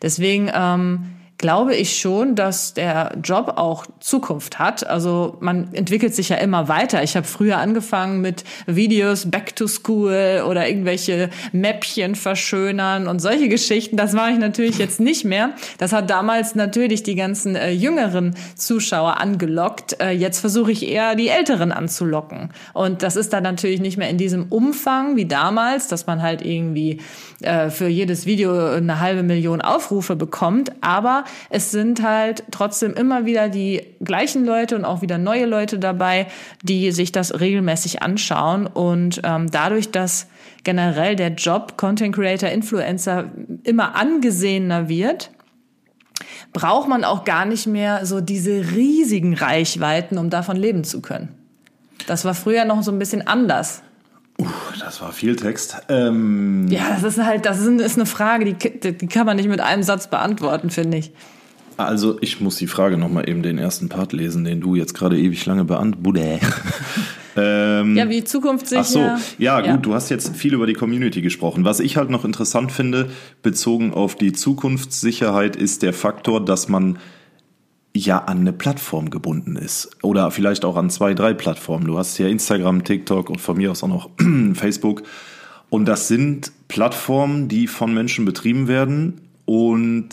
Deswegen, ähm, glaube ich schon, dass der Job auch Zukunft hat. Also man entwickelt sich ja immer weiter. Ich habe früher angefangen mit Videos Back to School oder irgendwelche Mäppchen verschönern und solche Geschichten. Das mache ich natürlich jetzt nicht mehr. Das hat damals natürlich die ganzen äh, jüngeren Zuschauer angelockt. Äh, jetzt versuche ich eher die Älteren anzulocken. Und das ist dann natürlich nicht mehr in diesem Umfang wie damals, dass man halt irgendwie äh, für jedes Video eine halbe Million Aufrufe bekommt. Aber es sind halt trotzdem immer wieder die gleichen Leute und auch wieder neue Leute dabei, die sich das regelmäßig anschauen. Und ähm, dadurch, dass generell der Job Content Creator, Influencer immer angesehener wird, braucht man auch gar nicht mehr so diese riesigen Reichweiten, um davon leben zu können. Das war früher noch so ein bisschen anders. Uh, das war viel Text. Ähm ja, das ist halt, das ist eine Frage, die, die kann man nicht mit einem Satz beantworten, finde ich. Also ich muss die Frage nochmal eben den ersten Part lesen, den du jetzt gerade ewig lange beantwortet. <laughs> ähm, ja, wie zukunftssicher. Ach so, ja, gut, ja. du hast jetzt viel über die Community gesprochen. Was ich halt noch interessant finde, bezogen auf die Zukunftssicherheit, ist der Faktor, dass man ja an eine Plattform gebunden ist. Oder vielleicht auch an zwei, drei Plattformen. Du hast ja Instagram, TikTok und von mir aus auch noch <clears throat> Facebook. Und das sind Plattformen, die von Menschen betrieben werden. Und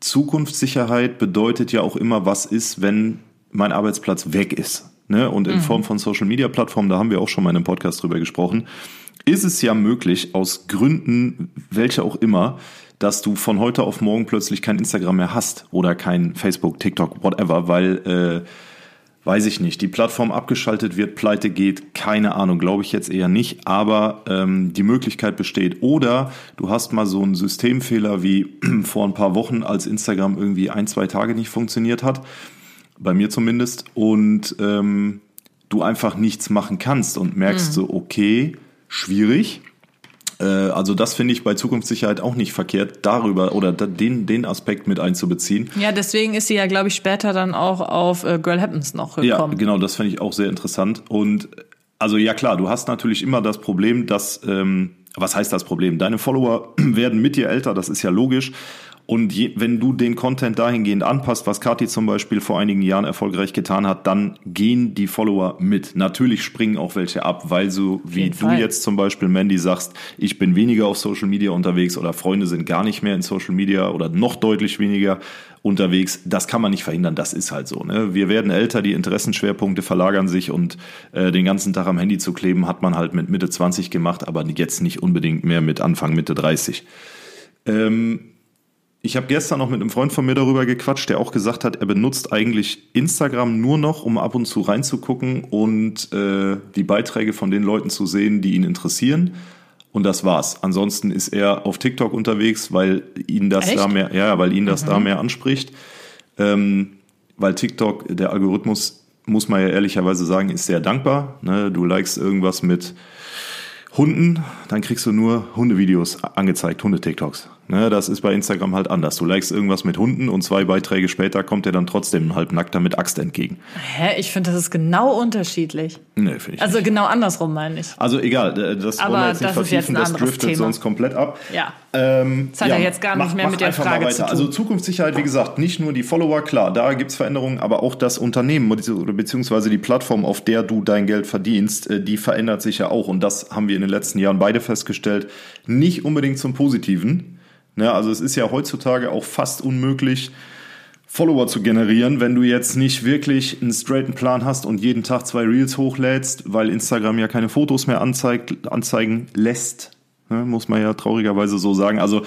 Zukunftssicherheit bedeutet ja auch immer, was ist, wenn mein Arbeitsplatz weg ist. Ne? Und in mhm. Form von Social Media Plattformen, da haben wir auch schon mal in einem Podcast drüber gesprochen, ist es ja möglich, aus Gründen, welche auch immer, dass du von heute auf morgen plötzlich kein Instagram mehr hast oder kein Facebook, TikTok, whatever, weil, äh, weiß ich nicht, die Plattform abgeschaltet wird, pleite geht, keine Ahnung, glaube ich jetzt eher nicht, aber ähm, die Möglichkeit besteht. Oder du hast mal so einen Systemfehler wie <clears throat> vor ein paar Wochen, als Instagram irgendwie ein, zwei Tage nicht funktioniert hat, bei mir zumindest, und ähm, du einfach nichts machen kannst und merkst mhm. so, okay, schwierig also das finde ich bei Zukunftssicherheit auch nicht verkehrt, darüber oder den, den Aspekt mit einzubeziehen. Ja, deswegen ist sie ja, glaube ich, später dann auch auf äh, Girl Happens noch gekommen. Ja, genau, das finde ich auch sehr interessant. Und also ja klar, du hast natürlich immer das Problem, dass, ähm, was heißt das Problem? Deine Follower <clears throat> werden mit dir älter, das ist ja logisch. Und je, wenn du den Content dahingehend anpasst, was Kati zum Beispiel vor einigen Jahren erfolgreich getan hat, dann gehen die Follower mit. Natürlich springen auch welche ab, weil so wie du Fall. jetzt zum Beispiel, Mandy, sagst, ich bin weniger auf Social Media unterwegs oder Freunde sind gar nicht mehr in Social Media oder noch deutlich weniger unterwegs. Das kann man nicht verhindern, das ist halt so. Ne? Wir werden älter, die Interessenschwerpunkte verlagern sich und äh, den ganzen Tag am Handy zu kleben, hat man halt mit Mitte 20 gemacht, aber jetzt nicht unbedingt mehr mit Anfang, Mitte 30. Ähm, ich habe gestern noch mit einem Freund von mir darüber gequatscht, der auch gesagt hat, er benutzt eigentlich Instagram nur noch, um ab und zu reinzugucken und äh, die Beiträge von den Leuten zu sehen, die ihn interessieren. Und das war's. Ansonsten ist er auf TikTok unterwegs, weil ihn das Echt? da mehr, ja, weil ihn das mhm. da mehr anspricht. Ähm, weil TikTok, der Algorithmus, muss man ja ehrlicherweise sagen, ist sehr dankbar. Ne? Du likest irgendwas mit Hunden, dann kriegst du nur Hundevideos angezeigt, Hunde-TikToks. Ne, das ist bei Instagram halt anders. Du likest irgendwas mit Hunden und zwei Beiträge später kommt dir dann trotzdem halb nackter mit Axt entgegen. Hä? Ich finde, das ist genau unterschiedlich. Nee, finde ich Also nicht. genau andersrum, meine ich. Also egal, das Aber wollen wir jetzt nicht das vertiefen, das driftet Thema. sonst komplett ab. Ja. Ähm, das hat ja, ja jetzt gar nicht mach, mehr mit der Frage zu tun. Also Zukunftssicherheit, wie gesagt, nicht nur die Follower, klar, da gibt's Veränderungen, aber auch das Unternehmen beziehungsweise die Plattform, auf der du dein Geld verdienst, äh, die verändert sich ja auch. Und das haben wir in den letzten Jahren beide festgestellt. Nicht unbedingt zum Positiven. Ne, also es ist ja heutzutage auch fast unmöglich, Follower zu generieren, wenn du jetzt nicht wirklich einen straighten Plan hast und jeden Tag zwei Reels hochlädst, weil Instagram ja keine Fotos mehr anzeigt, anzeigen lässt, ne, muss man ja traurigerweise so sagen. Also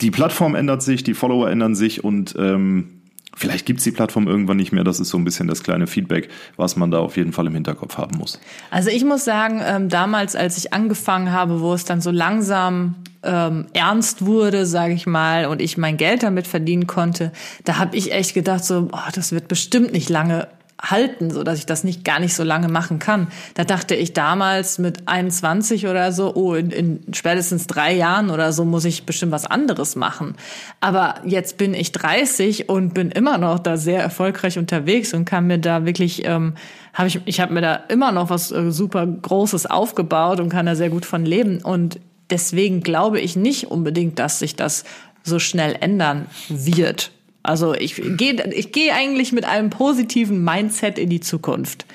die Plattform ändert sich, die Follower ändern sich und ähm, Vielleicht gibt's die Plattform irgendwann nicht mehr. Das ist so ein bisschen das kleine Feedback, was man da auf jeden Fall im Hinterkopf haben muss. Also ich muss sagen, ähm, damals, als ich angefangen habe, wo es dann so langsam ähm, ernst wurde, sage ich mal, und ich mein Geld damit verdienen konnte, da habe ich echt gedacht, so, oh, das wird bestimmt nicht lange halten, so dass ich das nicht gar nicht so lange machen kann. Da dachte ich damals mit 21 oder so, oh, in, in spätestens drei Jahren oder so muss ich bestimmt was anderes machen. Aber jetzt bin ich 30 und bin immer noch da sehr erfolgreich unterwegs und kann mir da wirklich, ähm, habe ich, ich habe mir da immer noch was äh, super Großes aufgebaut und kann da sehr gut von leben. Und deswegen glaube ich nicht unbedingt, dass sich das so schnell ändern wird. Also ich gehe ich gehe eigentlich mit einem positiven Mindset in die Zukunft.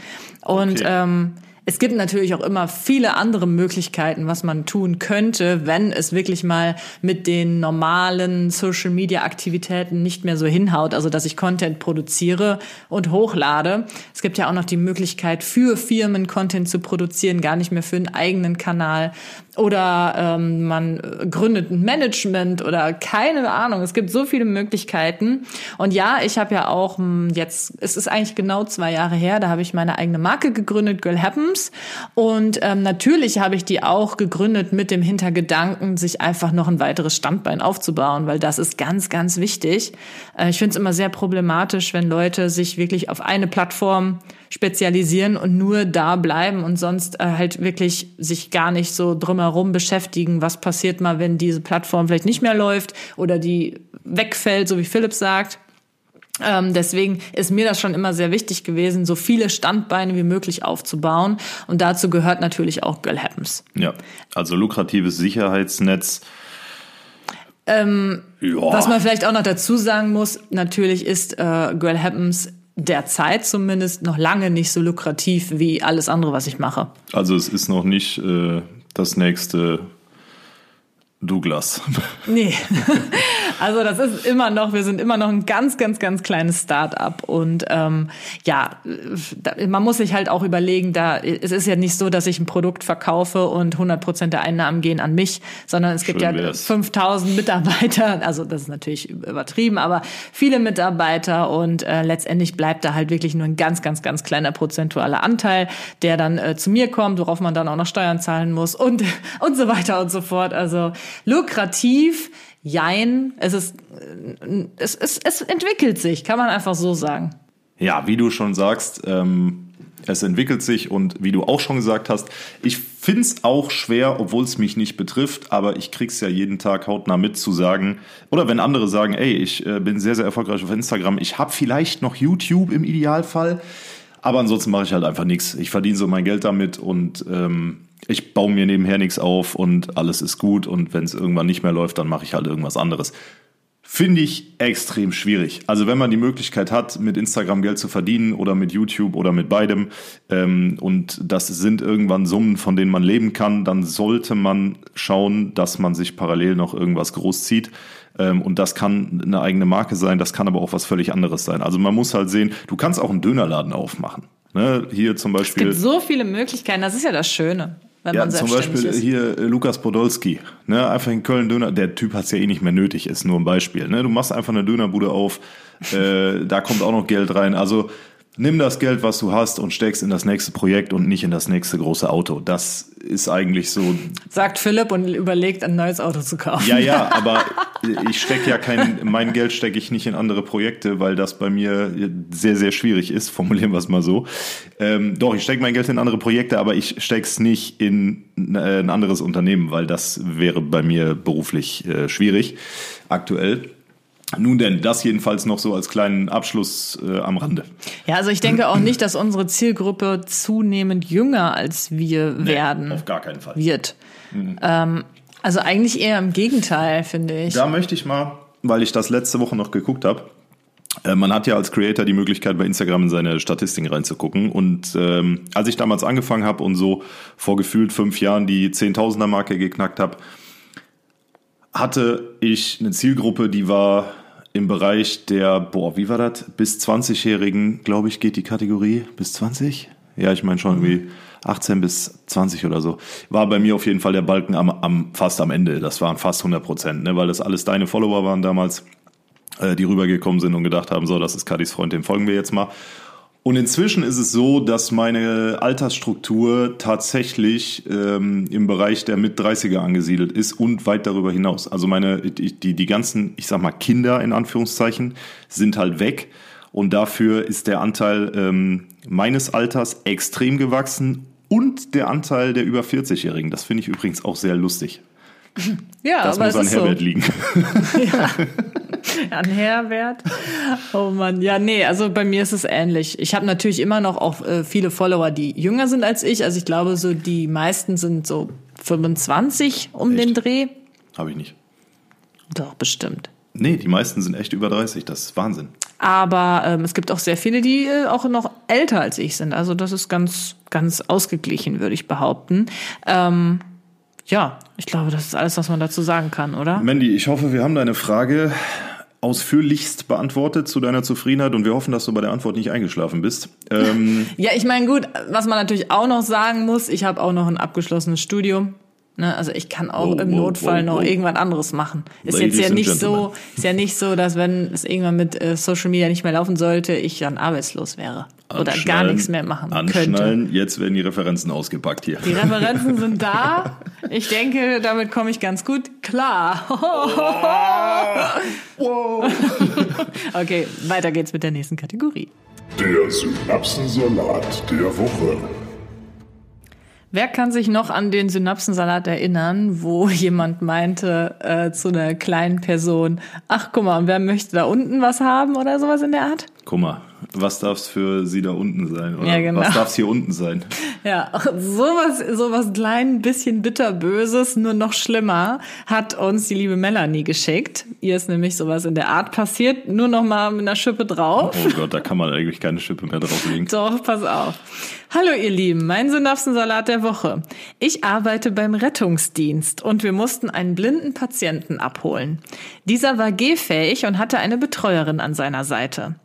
Und Okay. ähm, es gibt natürlich auch immer viele andere Möglichkeiten, was man tun könnte, wenn es wirklich mal mit den normalen Social Media Aktivitäten nicht mehr so hinhaut. Also, dass ich Content produziere und hochlade. Es gibt ja auch noch die Möglichkeit für Firmen Content zu produzieren, gar nicht mehr für einen eigenen Kanal. Oder ähm, man äh, gründet ein Management oder keine Ahnung. Es gibt so viele Möglichkeiten. Und ja, ich habe ja auch hm, jetzt, es ist eigentlich genau zwei Jahre her, da habe ich meine eigene Marke gegründet, Girl Happens. Und ähm, natürlich habe ich die auch gegründet mit dem Hintergedanken, sich einfach noch ein weiteres Standbein aufzubauen, weil das ist ganz, ganz wichtig. Äh, ich finde es immer sehr problematisch, wenn Leute sich wirklich auf eine Plattform spezialisieren und nur da bleiben und sonst äh, halt wirklich sich gar nicht so drumherum beschäftigen, was passiert mal, wenn diese Plattform vielleicht nicht mehr läuft oder die wegfällt, so wie Philipp sagt. Ähm, deswegen ist mir das schon immer sehr wichtig gewesen, so viele Standbeine wie möglich aufzubauen. Und dazu gehört natürlich auch Girl Happens. Ja, also lukratives Sicherheitsnetz. Ähm, ja. Was man vielleicht auch noch dazu sagen muss, natürlich ist äh, Girl Happens derzeit zumindest noch lange nicht so lukrativ wie alles andere, was ich mache. Also es ist noch nicht äh, das nächste Douglas. <laughs> Nee. Also das ist immer noch, wir sind immer noch ein ganz, ganz, ganz kleines Start-up. Und ähm, ja, man muss sich halt auch überlegen, da es ist ja nicht so, dass ich ein Produkt verkaufe und 100 Prozent der Einnahmen gehen an mich, sondern es gibt Schön ja wär's. 5000 Mitarbeiter. Also das ist natürlich übertrieben, aber viele Mitarbeiter und äh, letztendlich bleibt da halt wirklich nur ein ganz, ganz, ganz kleiner prozentualer Anteil, der dann äh, zu mir kommt, worauf man dann auch noch Steuern zahlen muss und <laughs> und so weiter und so fort. Also lukrativ. Jein, es ist, es, es, es entwickelt sich, kann man einfach so sagen. Ja, wie du schon sagst, ähm, es entwickelt sich und wie du auch schon gesagt hast, ich find's auch schwer, obwohl es mich nicht betrifft, aber ich krieg's ja jeden Tag hautnah mit zu sagen, oder wenn andere sagen, ey, ich äh, bin sehr, sehr erfolgreich auf Instagram, ich habe vielleicht noch YouTube im Idealfall, aber ansonsten mache ich halt einfach nichts. Ich verdiene so mein Geld damit und ähm, ich baue mir nebenher nichts auf und alles ist gut und wenn es irgendwann nicht mehr läuft, dann mache ich halt irgendwas anderes. Finde ich extrem schwierig. Also wenn man die Möglichkeit hat, mit Instagram Geld zu verdienen oder mit YouTube oder mit beidem ähm, und das sind irgendwann Summen, von denen man leben kann, dann sollte man schauen, dass man sich parallel noch irgendwas großzieht. Ähm, und das kann eine eigene Marke sein, das kann aber auch was völlig anderes sein. Also man muss halt sehen, du kannst auch einen Dönerladen aufmachen. Ne? Hier zum Es Beispiel. gibt so viele Möglichkeiten, das ist ja das Schöne, wenn Ja, man zum selbstständig Beispiel ist. hier äh, Lukas Podolski, ne, einfach in Köln Döner, der Typ hat's ja eh nicht mehr nötig, ist nur ein Beispiel. Ne? Du machst einfach eine Dönerbude auf, äh, da kommt auch noch Geld rein. Also nimm das Geld, was du hast und steckst in das nächste Projekt und nicht in das nächste große Auto. Das ist eigentlich so. Sagt Philipp und überlegt, ein neues Auto zu kaufen. Ja, ja, <laughs> aber ich stecke ja kein, mein Geld stecke ich nicht in andere Projekte, weil das bei mir sehr, sehr schwierig ist, formulieren wir es mal so. Ähm, doch, ich stecke mein Geld in andere Projekte, aber ich stecke es nicht in äh, ein anderes Unternehmen, weil das wäre bei mir beruflich äh, schwierig aktuell. Nun denn, das jedenfalls noch so als kleinen Abschluss äh, am Rande. Ja, also ich denke auch nicht, dass unsere Zielgruppe zunehmend jünger als wir werden Auf gar keinen Fall. wird. Ähm, also eigentlich eher im Gegenteil, finde ich. Da möchte ich mal, weil ich das letzte Woche noch geguckt habe, äh, man hat ja als Creator die Möglichkeit, bei Instagram in seine Statistiken reinzugucken. Und ähm, als ich damals angefangen habe und so vor gefühlt fünf Jahren die Zehntausender-Marke geknackt habe, hatte ich eine Zielgruppe, die war im Bereich der, boah, wie war das? Bis 20-Jährigen, glaube ich, geht die Kategorie. Bis 20? Ja, ich meine schon irgendwie 18 bis 20 oder so. War bei mir auf jeden Fall der Balken am, am fast am Ende. Das waren fast 100 Prozent, ne, weil das alles deine Follower waren damals, äh, die rübergekommen sind und gedacht haben, so, das ist Kadis Freund, dem folgen wir jetzt mal. Und inzwischen ist es so, dass meine Altersstruktur tatsächlich ähm, im Bereich der Mit-30er angesiedelt ist und weit darüber hinaus. Also meine, die, die, ganzen, ich sag mal, Kinder in Anführungszeichen sind halt weg. Und dafür ist der Anteil ähm, meines Alters extrem gewachsen und der Anteil der über 40-Jährigen. Das finde ich übrigens auch sehr lustig. Ja, Das aber muss an Herbert so. liegen. <laughs> An Herbert. Oh Mann, ja, nee, also bei mir ist es ähnlich. Ich habe natürlich immer noch auch äh, viele Follower, die jünger sind als ich. Also ich glaube, so die meisten sind so 25 um den Echt? Dreh. Habe ich nicht. Doch, bestimmt. Nee, die meisten sind echt über 30. Das ist Wahnsinn. Aber ähm, es gibt auch sehr viele, die äh, auch noch älter als ich sind. Also das ist ganz, ganz ausgeglichen, würde ich behaupten. Ähm, ja, ich glaube, das ist alles, was man dazu sagen kann, oder? Mandy, ich hoffe, wir haben deine Frage ausführlichst beantwortet zu deiner Zufriedenheit und wir hoffen, dass du bei der Antwort nicht eingeschlafen bist. Ähm, <laughs> Ja, ich meine, gut, was man natürlich auch noch sagen muss, ich habe auch noch ein abgeschlossenes Studium. Ne, also ich kann auch Wow, im wow, Notfall wow, noch wow. irgendwas anderes machen. Ist Ladies jetzt ja nicht gentlemen. so, ist ja nicht so, dass wenn es irgendwann mit äh, Social Media nicht mehr laufen sollte, ich dann arbeitslos wäre oder gar nichts mehr machen könnte. Anschnallen, jetzt werden die Referenzen ausgepackt hier. Die Referenzen <laughs> sind da. Ich denke, damit komme ich ganz gut klar. <laughs> okay, weiter geht's mit der nächsten Kategorie. Der Synapsensalat der Woche. Wer kann sich noch an den Synapsensalat erinnern, wo <laughs> jemand meinte äh, zu einer kleinen Person, ach guck mal, wer möchte da unten was haben oder sowas in der Art? Guck mal, was darf's für sie da unten sein? Oder Ja, genau. was darf's hier unten sein? <laughs> Ja, sowas, sowas klein, bisschen bitterböses, nur noch schlimmer, hat uns die liebe Melanie geschickt. Ihr ist nämlich sowas in der Art passiert, nur noch mal mit einer Schippe drauf. Oh Gott, da kann man eigentlich keine Schippe mehr drauflegen. <laughs> Doch, pass auf. Hallo ihr Lieben, mein Synapsensalat der Woche. Ich arbeite beim Rettungsdienst und wir mussten einen blinden Patienten abholen. Dieser war gehfähig und hatte eine Betreuerin an seiner Seite.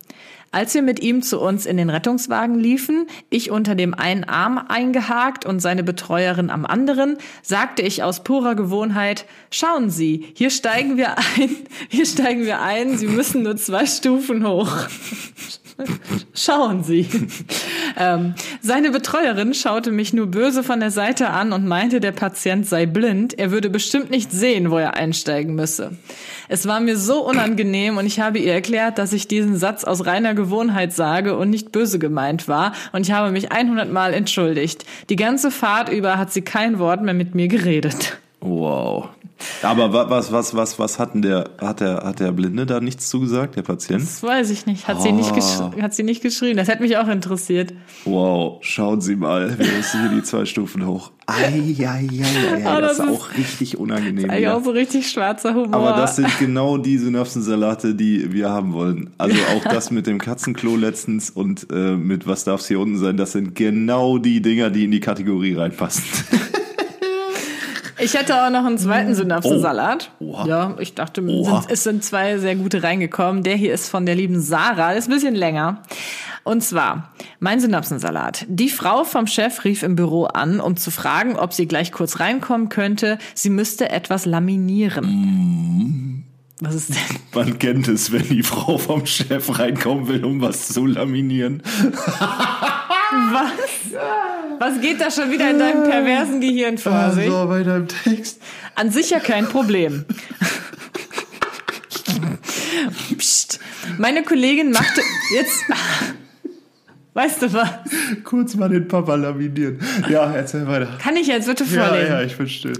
Als wir mit ihm zu uns in den Rettungswagen liefen, ich unter dem einen Arm eingehakt und seine Betreuerin am anderen, sagte ich aus purer Gewohnheit, schauen Sie, hier steigen wir ein, <laughs> hier steigen wir ein, Sie müssen nur zwei Stufen hoch. <laughs> Schauen Sie. ähm, seine Betreuerin schaute mich nur böse von der Seite an und meinte, der Patient sei blind, er würde bestimmt nicht sehen, wo er einsteigen müsse. Es war mir so unangenehm und ich habe ihr erklärt, dass ich diesen Satz aus reiner Gewohnheit sage und nicht böse gemeint war und ich habe mich 100 Mal entschuldigt. Die ganze Fahrt über hat sie kein Wort mehr mit mir geredet. Wow. Aber wa- was, was, was, was hat denn der, hat der, hat der Blinde da nichts zugesagt, der Patient? Das weiß ich nicht. Hat sie nicht, Oh. gesch hat sie nicht geschrieben. Das hätte mich auch interessiert. Wow, schauen Sie mal, wir müssen hier die zwei Stufen hoch. Eieieiei, <laughs> Ah, das, das ist ist- auch richtig unangenehm. Eigentlich ja. auch so richtig schwarzer Humor. Aber das sind <laughs> genau die Synapsensalate, die wir haben wollen. Also auch das mit dem Katzenklo letztens und äh, mit was darf's hier unten sein, das sind genau die Dinger, die in die Kategorie reinpassen. <laughs> Ich hätte auch noch einen zweiten Synapsensalat. Oh. Ja, ich dachte, sind, es sind zwei sehr gute reingekommen. Der hier ist von der lieben Sarah, ist ein bisschen länger. Und zwar, mein Synapsensalat. Die Frau vom Chef rief im Büro an, um zu fragen, ob sie gleich kurz reinkommen könnte. Sie müsste etwas laminieren. Mm. Was ist denn? <laughs> Man kennt es, wenn die Frau vom Chef reinkommen will, um was zu laminieren. Was? Was geht da schon wieder in deinem perversen Gehirn vor sich? Also bei deinem Text. An sich ja kein Problem. Psst. Meine Kollegin machte jetzt. <laughs> Weißt du was? Kurz mal den Papa laminieren. Ja, erzähl weiter. Kann ich jetzt bitte Ja, vorlesen? ja, ich verstehe.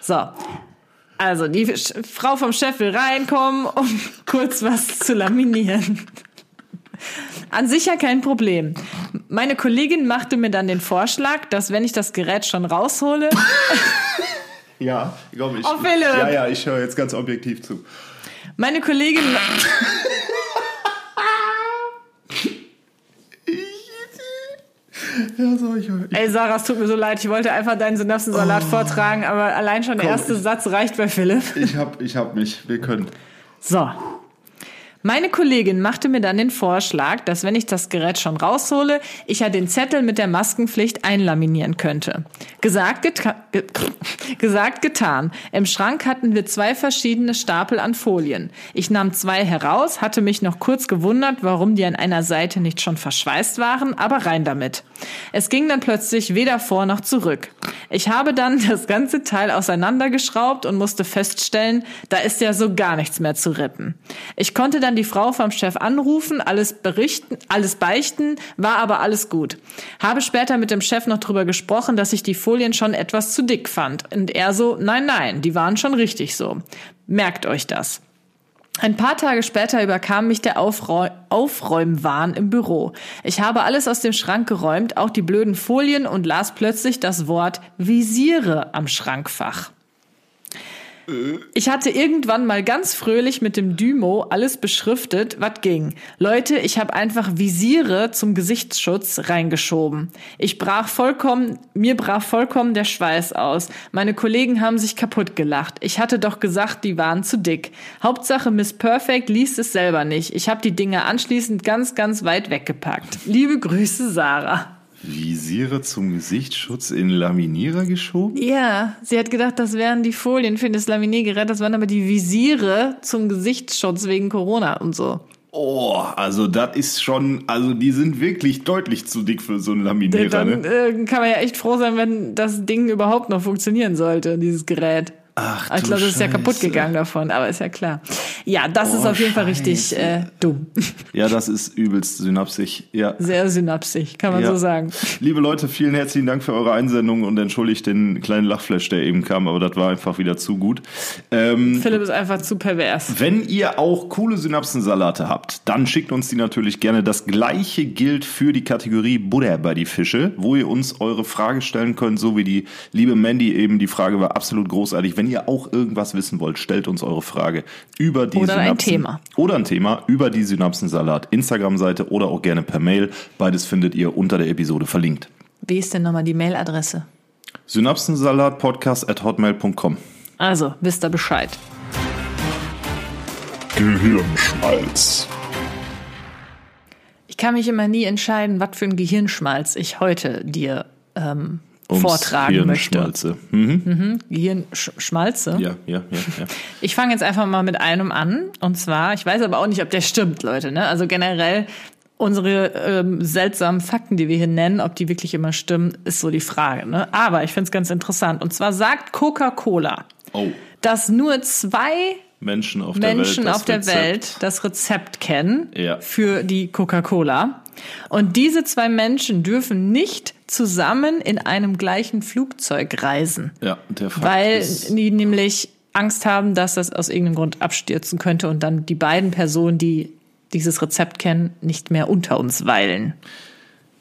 So. Also, die Frau vom Chef will reinkommen, um <laughs> kurz was zu laminieren. An sich ja kein Problem. Meine Kollegin machte mir dann den Vorschlag, dass wenn ich das Gerät schon raushole, <laughs> Ja, komm, ich. Oh, Philipp. Ja, ja, ich höre jetzt ganz objektiv zu. meine Kollegin, <laughs> Ja, so, ich höre. ey Sarah, es tut mir so leid, ich wollte einfach deinen Synapsensalat vortragen, aber allein schon der Komm, erste ich- Satz reicht bei Philipp. Ich hab, ich hab mich. Wir können. So. Meine Kollegin machte mir dann den Vorschlag, dass wenn ich das Gerät schon raushole, ich ja den Zettel mit der Maskenpflicht einlaminieren könnte. Gesagt, geta ge <laughs> gesagt getan. Im Schrank hatten wir zwei verschiedene Stapel an Folien. Ich nahm zwei heraus, hatte mich noch kurz gewundert, warum die an einer Seite nicht schon verschweißt waren, aber rein damit. Es ging dann plötzlich weder vor noch zurück. Ich habe dann <laughs> das ganze Teil auseinandergeschraubt und musste feststellen, da ist ja so gar nichts mehr zu retten. Ich konnte dann die Frau vom Chef anrufen, alles berichten, alles beichten, war aber alles gut. Habe später mit dem Chef noch drüber gesprochen, dass ich die Folien schon etwas zu dick fand. Und er so, nein, nein, die waren schon richtig so. Merkt euch das. Ein paar Tage später überkam mich der Aufräu Aufräumwahn im Büro. Ich habe alles aus dem Schrank geräumt, auch die blöden Folien und las plötzlich das Wort Visiere am Schrankfach. Ich hatte irgendwann mal ganz fröhlich mit dem Dymo alles beschriftet, was ging. Leute, ich habe einfach Visiere zum Gesichtsschutz reingeschoben. Ich brach vollkommen, mir brach vollkommen der Schweiß aus. Meine Kollegen haben sich kaputt gelacht. Ich hatte doch gesagt, die waren zu dick. Hauptsache Miss Perfect liest es selber nicht. Ich habe die Dinge anschließend ganz, ganz weit weggepackt. Liebe Grüße, Sarah. Visiere zum Gesichtsschutz in Laminierer geschoben? Ja, sie hat gedacht, das wären die Folien für das Laminiergerät, das waren aber die Visiere zum Gesichtsschutz wegen Corona und so. Oh, also das ist schon, also die sind wirklich deutlich zu dick für so einen Laminierer. Dann Ne? äh, kann man ja echt froh sein, wenn das Ding überhaupt noch funktionieren sollte, dieses Gerät. Ach, ich glaube, es ist ja kaputt gegangen davon, aber ist ja klar. Ja, das ist Oh, auf jeden Fall richtig äh, dumm. Ja, das ist übelst synapsisch. Ja. Sehr synapsisch, kann man Ja. so sagen. Liebe Leute, vielen herzlichen Dank für eure Einsendung und entschuldigt den kleinen Lachflash, der eben kam, aber das war einfach wieder zu gut. Ähm, Philipp ist einfach zu pervers. Wenn ihr auch coole Synapsensalate habt, dann schickt uns die natürlich gerne. Das gleiche gilt für die Kategorie Buddha bei die Fische, wo ihr uns eure Frage stellen könnt, so wie die liebe Mandy eben. Die Frage war absolut großartig. Wenn ihr auch irgendwas wissen wollt, stellt uns eure Frage über die Oder ein Synapsen. Thema. Oder ein Thema über die Synapsensalat Instagram-Seite oder auch gerne per Mail. Beides findet ihr unter der Episode verlinkt. Wie ist denn nochmal die Mailadresse? Synapsensalatpodcast at hotmail.com. Also, wisst ihr Bescheid. Gehirnschmalz. Ich kann mich immer nie entscheiden, was für ein Gehirnschmalz ich heute dir ähm, Ums vortragen Hirn möchte. schmalze. Hm? Gehirnschmalze? Ja, ja, ja, ja. <laughs> Ich fange jetzt einfach mal mit einem an. Und zwar, ich weiß aber auch nicht, ob der stimmt, Leute. Ne? Also generell unsere ähm, seltsamen Fakten, die wir hier nennen, ob die wirklich immer stimmen, ist so die Frage. Ne? Aber ich finde es ganz interessant. Und zwar sagt Coca-Cola, Oh. dass nur zwei Menschen auf der Menschen Welt. das auf der Rezept. Welt das Rezept kennen Ja. für die Coca-Cola. Und diese zwei Menschen dürfen nicht zusammen in einem gleichen Flugzeug reisen, Ja, der Fakt weil die nämlich Angst haben, dass das aus irgendeinem Grund abstürzen könnte und dann die beiden Personen, die dieses Rezept kennen, nicht mehr unter uns weilen.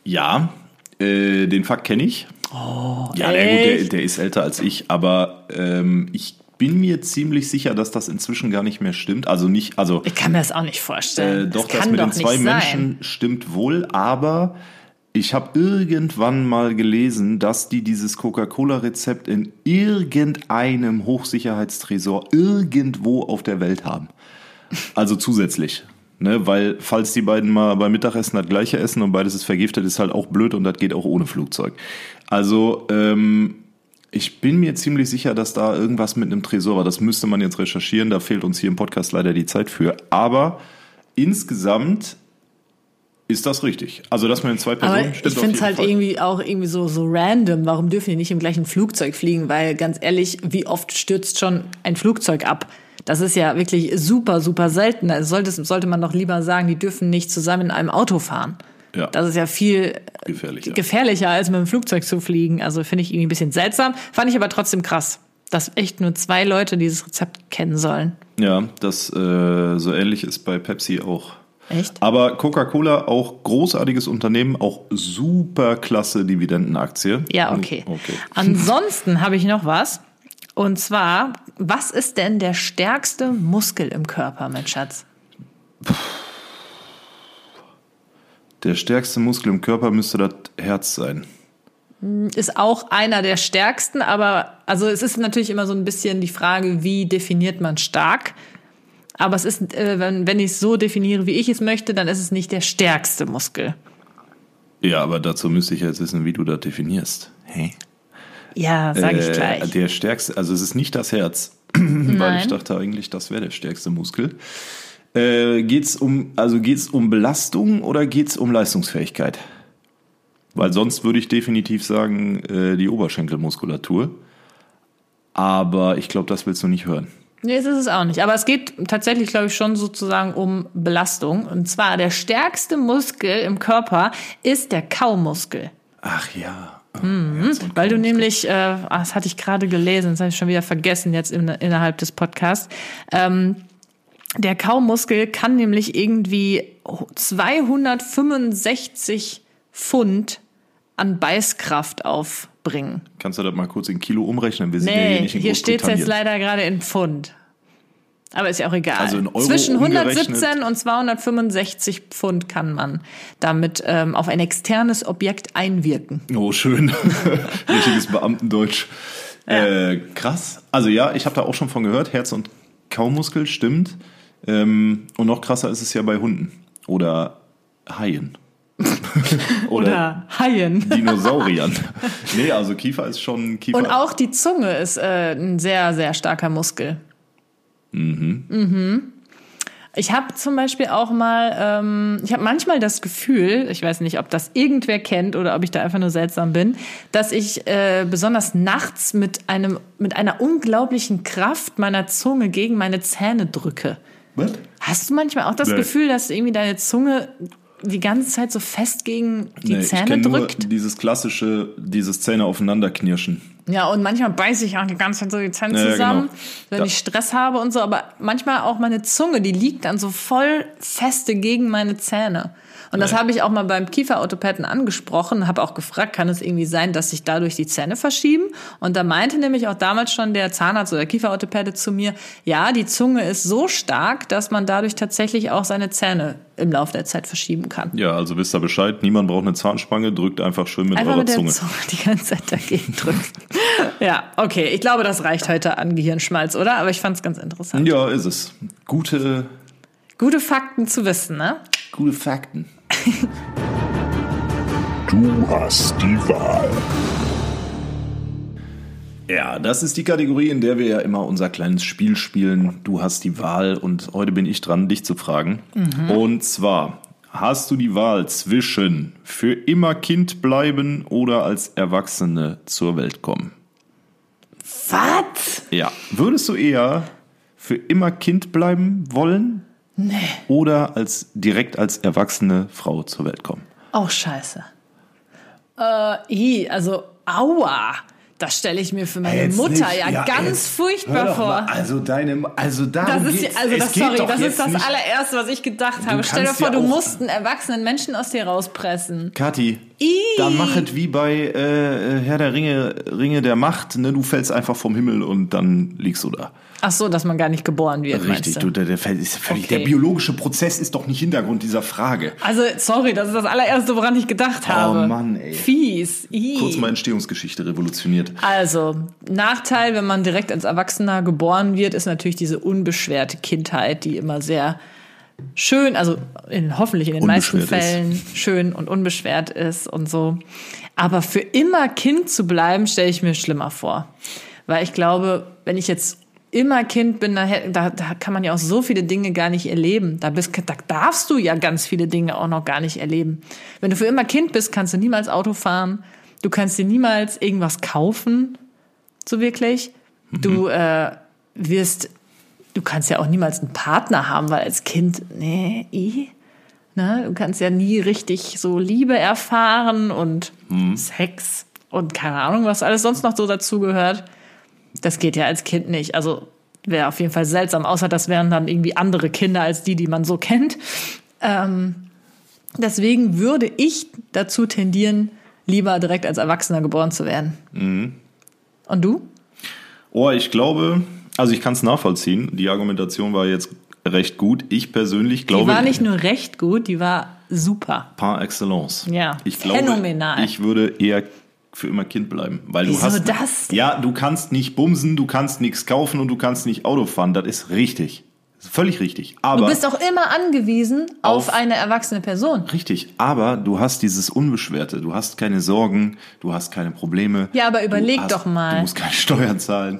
ja, äh, den Fakt kenne ich. Oh, ja, der, gut, der, der ist älter als ich, aber ähm, ich bin mir ziemlich sicher, dass das inzwischen gar nicht mehr stimmt. Also nicht, also Ich kann mir das auch nicht äh, vorstellen. doch, das das mit den zwei Menschen stimmt wohl, aber ich habe irgendwann mal gelesen, dass die dieses Coca-Cola-Rezept in irgendeinem Hochsicherheitstresor irgendwo auf der Welt haben. Also zusätzlich. Ne, weil, falls die beiden mal beim Mittagessen das gleiche essen und beides ist vergiftet, ist halt auch blöd und das geht auch ohne Flugzeug. Also, ähm, ich bin mir ziemlich sicher, dass da irgendwas mit einem Tresor war. Das müsste man jetzt recherchieren. Da fehlt uns hier im Podcast leider die Zeit für. Aber insgesamt ist das richtig. Also, dass man in zwei Personen Aber stimmt ich finde es halt Fall. irgendwie auch irgendwie so, so random. Warum dürfen die nicht im gleichen Flugzeug fliegen? Weil ganz ehrlich, wie oft stürzt schon ein Flugzeug ab? Das ist ja wirklich super, super selten. Also sollte, sollte man doch lieber sagen, die dürfen nicht zusammen in einem Auto fahren. Ja. Das ist ja viel Gefährlicher. gefährlicher, als mit dem Flugzeug zu fliegen. Also finde ich irgendwie ein bisschen seltsam. Fand ich aber trotzdem krass, dass echt nur zwei Leute dieses Rezept kennen sollen. Ja, das äh, so ähnlich ist bei Pepsi auch. Echt? Aber Coca-Cola auch großartiges Unternehmen, auch super klasse Dividendenaktie. Ja, okay. Okay. <laughs> Ansonsten habe ich noch was. Und zwar, was ist denn der stärkste Muskel im Körper, mein Schatz? Der stärkste Muskel im Körper müsste das Herz sein. Ist auch einer der stärksten, aber also es ist natürlich immer so ein bisschen die Frage, wie definiert man stark? Aber es ist, äh, wenn, wenn ich es so definiere, wie ich es möchte, dann ist es nicht der stärkste Muskel. Ja, aber dazu müsste ich jetzt wissen, wie du das definierst. Hä? Ja, sage ich Äh, gleich. Der stärkste, also es ist nicht das Herz, <clears throat> weil ich dachte eigentlich, das wäre der stärkste Muskel. Äh, geht's um, also geht's um Belastung oder geht's um Leistungsfähigkeit? Weil sonst würde ich definitiv sagen, äh, die Oberschenkelmuskulatur. Aber ich glaube, das willst du nicht hören. Nee, das ist es auch nicht. Aber es geht tatsächlich, glaube ich, schon sozusagen um Belastung. Und zwar der stärkste Muskel im Körper ist der Kaumuskel. Ach ja. Mhm. Weil du nämlich, äh, ah, das hatte ich gerade gelesen, das habe ich schon wieder vergessen jetzt in, innerhalb des Podcasts. Ähm, der Kaumuskel kann nämlich irgendwie 265 Pfund an Beißkraft aufbringen. Kannst du das mal kurz in Kilo umrechnen? Wir sind ja Nee, hier nicht in hier steht es jetzt leider gerade in Pfund. Aber ist ja auch egal. Also in Euro Zwischen umgerechnet. 117 und 265 Pfund kann man damit ähm, auf ein externes Objekt einwirken. Oh, schön. <laughs> Richtiges Beamtendeutsch. Äh, krass. Also ja, ich habe da auch schon von gehört. Herz- und Kaumuskel, stimmt. Ähm, und noch krasser ist es ja bei Hunden. Oder Haien. <laughs> Oder, Oder Haien. <laughs> Dinosauriern. nee, also Kiefer ist schon Kiefer. Und auch die Zunge ist äh, ein sehr, sehr starker Muskel. Mhm. Ich habe zum Beispiel auch mal, ähm, ich habe manchmal das Gefühl, ich weiß nicht, ob das irgendwer kennt oder ob ich da einfach nur seltsam bin, dass ich äh, besonders nachts mit einem mit einer unglaublichen Kraft meiner Zunge gegen meine Zähne drücke. Was? Hast du manchmal auch das Nee. Gefühl, dass irgendwie deine Zunge die ganze Zeit so fest gegen die Nee, ich Zähne kenne nur drückt? dieses klassische, dieses Zähne aufeinander knirschen. Ja, und manchmal beiße ich auch die ganze Zeit so die Zähne ja, zusammen, genau. wenn Da- ich Stress habe und so. Aber manchmal auch meine Zunge, die liegt dann so voll feste gegen meine Zähne. Und das habe ich auch mal beim Kieferorthopäden angesprochen, habe auch gefragt, kann es irgendwie sein, dass sich dadurch die Zähne verschieben? Und da meinte nämlich auch damals schon der Zahnarzt oder Kieferorthopäde zu mir, ja, die Zunge ist so stark, dass man dadurch tatsächlich auch seine Zähne im Laufe der Zeit verschieben kann. Ja, also wisst ihr Bescheid. Niemand braucht eine Zahnspange. Drückt einfach schön mit Einfach eurer mit der Zunge. Zunge. <laughs> die ganze Zeit dagegen drücken. ja, okay. Ich glaube, das reicht heute an Gehirnschmalz, oder? Aber ich fand es ganz interessant. Ja, ist es. Gute, Gute Fakten zu wissen, ne? gute Fakten. <laughs> Du hast die Wahl. Ja, das ist die Kategorie, in der wir ja immer unser kleines Spiel spielen. Du hast die Wahl und heute bin ich dran, dich zu fragen. Und zwar, hast du die Wahl zwischen für immer Kind bleiben oder als Erwachsene zur Welt kommen? Was? Ja. Würdest du eher für immer Kind bleiben wollen? Nee. Oder als direkt als erwachsene Frau zur Welt kommen? Auch scheiße. Äh, i, also, aua. Das stelle ich mir für meine Jetzt Mutter nicht. ja, Ja, ganz jetzt furchtbar Hör doch vor. mal, also deine, also darum Das ist, also das, geht sorry, doch das ist das nicht- allererste, was ich gedacht habe. Stell dir vor, ja du musst einen erwachsenen Menschen aus dir rauspressen. Kathi, Ih. dann mach es wie bei äh, Herr der Ringe, Ringe der Macht, ne? Du fällst einfach vom Himmel und dann liegst du da. Ach so, dass man gar nicht geboren wird, Richtig, du, der, der, ist völlig, Okay. der biologische Prozess ist doch nicht Hintergrund dieser Frage. Also, sorry, das ist das allererste, woran ich gedacht habe. Mann, ey. Fies. Ih. Kurz mal Entstehungsgeschichte revolutioniert. Also, Nachteil, wenn man direkt als Erwachsener geboren wird, ist natürlich diese unbeschwerte Kindheit, die immer sehr schön, also in, hoffentlich in den meisten Unbeschwert ist. Fällen schön und unbeschwert ist und so. Aber für immer Kind zu bleiben, stelle ich mir schlimmer vor. Weil ich glaube, wenn ich jetzt immer Kind bin, da, da, da kann man ja auch so viele Dinge gar nicht erleben. Da, bist, da darfst du ja ganz viele Dinge auch noch gar nicht erleben. Wenn du für immer Kind bist, kannst du niemals Auto fahren. Du kannst dir niemals irgendwas kaufen so wirklich. Du äh, wirst, du kannst ja auch niemals einen Partner haben, weil als Kind, nee, i. Ne? Du kannst ja nie richtig so Liebe erfahren und Sex und keine Ahnung, was alles sonst noch so dazugehört. Das geht ja als Kind nicht. Also wäre auf jeden Fall seltsam, außer das wären dann irgendwie andere Kinder als die, die man so kennt. Ähm, deswegen würde ich dazu tendieren, lieber direkt als Erwachsener geboren zu werden. Und du? Oh, ich glaube, also ich kann es nachvollziehen. Die Argumentation war jetzt recht gut. Ich persönlich glaube. Die war nicht nur recht gut, die war super. par excellence. Ja, ich glaube, phänomenal. ich würde eher für immer Kind bleiben, weil Wieso du hast das? Ja, du kannst nicht bumsen, du kannst nichts kaufen und du kannst nicht Auto fahren, das ist richtig. Das ist völlig richtig. Aber Du bist auch immer angewiesen auf, Auf- eine erwachsene Person. richtig, aber du hast dieses unbeschwerte, du hast keine Sorgen, du hast keine Probleme. Ja, aber überleg hast, doch mal. Du musst keine <laughs> Steuern zahlen.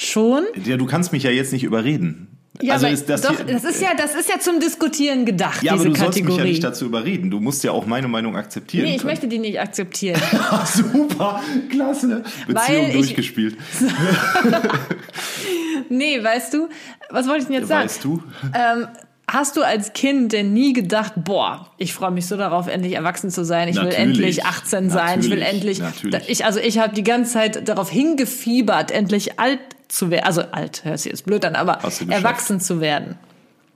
Schon? Ja, du kannst mich ja jetzt nicht überreden. Ja, also ist das doch, hier, das ist ja, das ist ja zum Diskutieren gedacht, ja, aber diese du sollst mich ja Kategorie. nicht dazu überreden. Du musst ja auch meine Meinung akzeptieren. nee, ich können. möchte die nicht akzeptieren. Ach, <laughs> super, klasse. Beziehung Weil ich- durchgespielt. <laughs> nee, weißt du, was wollte ich denn jetzt sagen? Weißt du? Ähm, hast du als Kind denn nie gedacht, boah, ich freue mich so darauf, endlich erwachsen zu sein, ich will Natürlich. endlich 18 sein, ich will endlich, Natürlich. ich, also ich habe die ganze Zeit darauf hingefiebert, endlich alt zu werden, also alt, hört sich jetzt blöd an, aber erwachsen zu werden.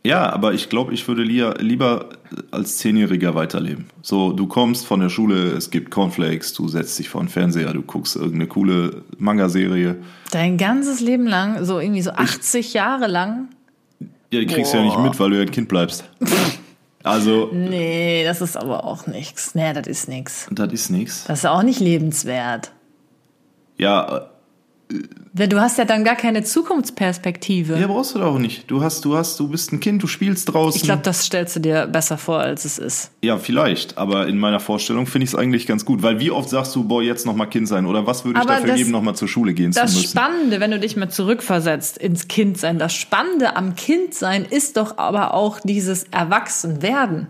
Ja, aber ich glaube, ich würde lieber, lieber als Zehnjähriger weiterleben. So, du kommst von der Schule, es gibt Cornflakes, du setzt dich vor den Fernseher, du guckst irgendeine coole Manga-Serie. Dein ganzes Leben lang, so irgendwie so 80 Jahre lang. Ja, die kriegst du ja nicht mit, weil du ja ein Kind bleibst. <laughs> Also, Nee, das ist aber auch nichts. Nee, das ist nichts. das ist nichts. Das ist auch nicht lebenswert. Ja, Du hast ja dann gar keine Zukunftsperspektive. ja, brauchst du doch auch nicht. Du hast, du hast, du bist ein Kind, du spielst draußen. Ich glaube, das stellst du dir besser vor, als es ist. Ja, vielleicht, aber in meiner Vorstellung finde ich es eigentlich ganz gut, weil wie oft sagst du, boah, jetzt noch mal Kind sein oder was würde ich Aber dafür das- geben, noch mal zur Schule gehen zu Das müssen? Spannende, wenn du dich mal zurückversetzt ins Kindsein, das Spannende am Kindsein ist doch aber auch dieses Erwachsenwerden.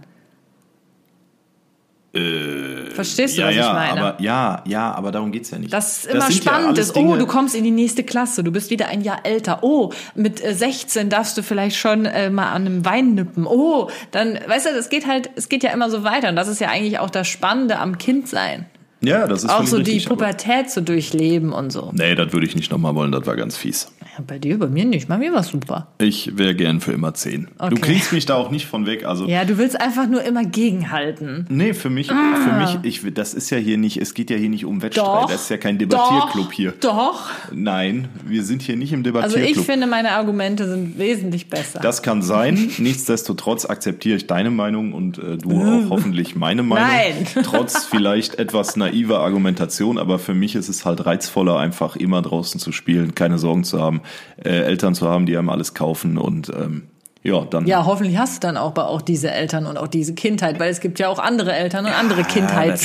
Verstehst du, ja, was ja, ich meine? aber ja, ja, aber darum geht's ja nicht. Das ist immer ja spannend alles ist, oh, du kommst in die nächste Klasse, du bist wieder ein Jahr älter. Oh, mit äh, 16 darfst du vielleicht schon äh, mal an einem Wein nippen. Oh, dann, weißt du, das geht halt, es geht ja immer so weiter. Und das ist ja eigentlich auch das Spannende am Kindsein. Ja, das ist Auch so die richtig, aber- Pubertät zu durchleben und so. Nee, das würde ich nicht noch mal wollen, das war ganz fies. Ja, bei dir, bei mir nicht. Bei mir war super. Ich wäre gern für immer zehn. Du Okay. kriegst mich da auch nicht von weg, also Ja, du willst einfach nur immer gegenhalten. Nee, für mich, für mich, ich, das ist ja hier nicht, es geht ja hier nicht um Wettstreit, Doch. das ist ja kein Debattierclub doch, hier. Doch. Nein, wir sind hier nicht im Also Debattierclub. ich finde, meine Argumente sind wesentlich besser. Das kann sein. <laughs> Nichtsdestotrotz akzeptiere ich deine Meinung und äh, du auch hoffentlich meine Meinung. Nein. <laughs> Trotz vielleicht etwas naiver Argumentation, aber für mich ist es halt reizvoller, einfach immer draußen zu spielen, keine Sorgen zu haben, äh, Eltern zu haben, die einem alles kaufen und ähm, ja, dann. ja, hoffentlich hast du dann auch, auch diese Eltern und auch diese Kindheit, weil es gibt ja auch andere Eltern und andere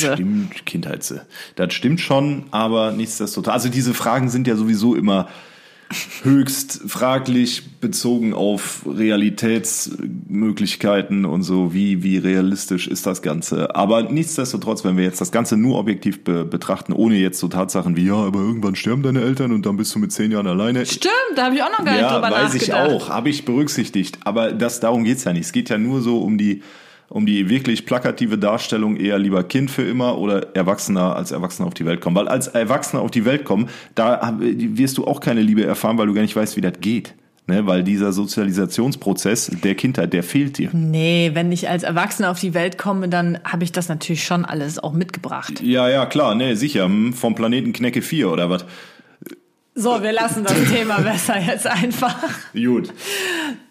Ja, das stimmt, Kindheits. Das stimmt schon, aber nichtsdestotrotz. Also diese Fragen sind ja sowieso immer höchst fraglich bezogen auf Realitätsmöglichkeiten und so, wie, wie realistisch ist das Ganze. Aber nichtsdestotrotz, wenn wir jetzt das Ganze nur objektiv be betrachten, ohne jetzt so Tatsachen wie, ja, aber irgendwann sterben deine Eltern und dann bist du mit zehn Jahren alleine. Stimmt, da habe ich auch noch gar nicht Ja, drüber weiß ich nachgedacht. auch, habe ich berücksichtigt. Aber das, darum geht's ja nicht. Es geht ja nur so um die, um die wirklich plakative Darstellung, eher lieber Kind für immer oder Erwachsener als Erwachsener auf die Welt kommen. Weil als Erwachsener auf die Welt kommen, da wirst du auch keine Liebe erfahren, weil du gar nicht weißt, wie das geht. Ne? Weil dieser Sozialisationsprozess der Kindheit, der fehlt dir. Nee, wenn ich als Erwachsene auf die Welt komme, dann habe ich das natürlich schon alles auch mitgebracht. Ja, ja, klar, ne, sicher. Hm, Vom Planeten Knecke 4 oder was? So, wir lassen das Thema <laughs> besser jetzt einfach. Gut.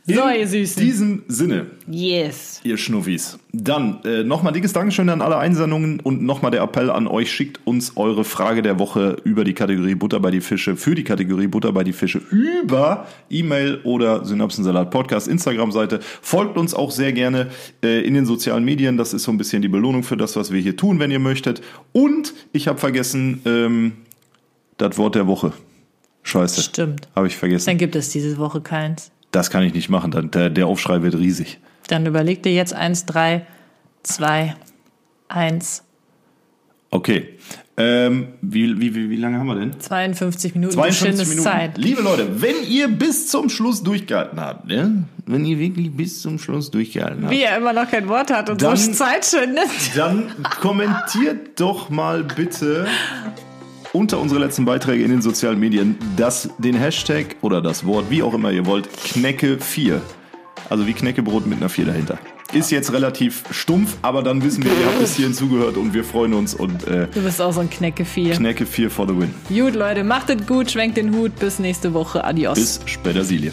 So, In ihr Süßen. diesem Sinne, Yes. Ihr Schnuffis. Dann äh, nochmal dickes Dankeschön an alle Einsendungen und nochmal der Appell an euch, schickt uns eure Frage der Woche über die Kategorie Butter bei die Fische, für die Kategorie Butter bei die Fische über E-Mail oder Synapsensalat Podcast Instagram-Seite. Folgt uns auch sehr gerne äh, in den sozialen Medien. Das ist so ein bisschen die Belohnung für das, was wir hier tun, wenn ihr möchtet. Und ich habe vergessen, ähm, das Wort der Woche. Scheiße. Stimmt. Habe ich vergessen. Dann gibt es diese Woche keins. Das kann ich nicht machen. Dann, der, der Aufschrei wird riesig. Dann überleg dir jetzt eins, drei, zwei, eins, Okay. Ähm, wie, wie, wie, wie lange haben wir denn? 52 Minuten 52 Minuten. Zeit. Liebe Leute, wenn ihr bis zum Schluss durchgehalten habt, ne? wenn ihr wirklich bis zum Schluss durchgehalten habt, Wie er immer noch kein Wort hat und Dann- so Zeit schwindet. dann kommentiert doch mal bitte unter unsere letzten Beiträge in den sozialen Medien das, den Hashtag oder das Wort, wie auch immer ihr wollt, Knecke4. Also wie Knäckebrot mit einer 4 dahinter. Ist jetzt relativ stumpf, aber dann wissen wir, ihr habt bis hierhin zugehört und wir freuen uns und äh, Du bist auch so ein Knecke 4. Knecke 4 for the win. Gut, Leute, macht es gut, schwenkt den Hut. Bis nächste Woche. Adios. Bis später, Silje.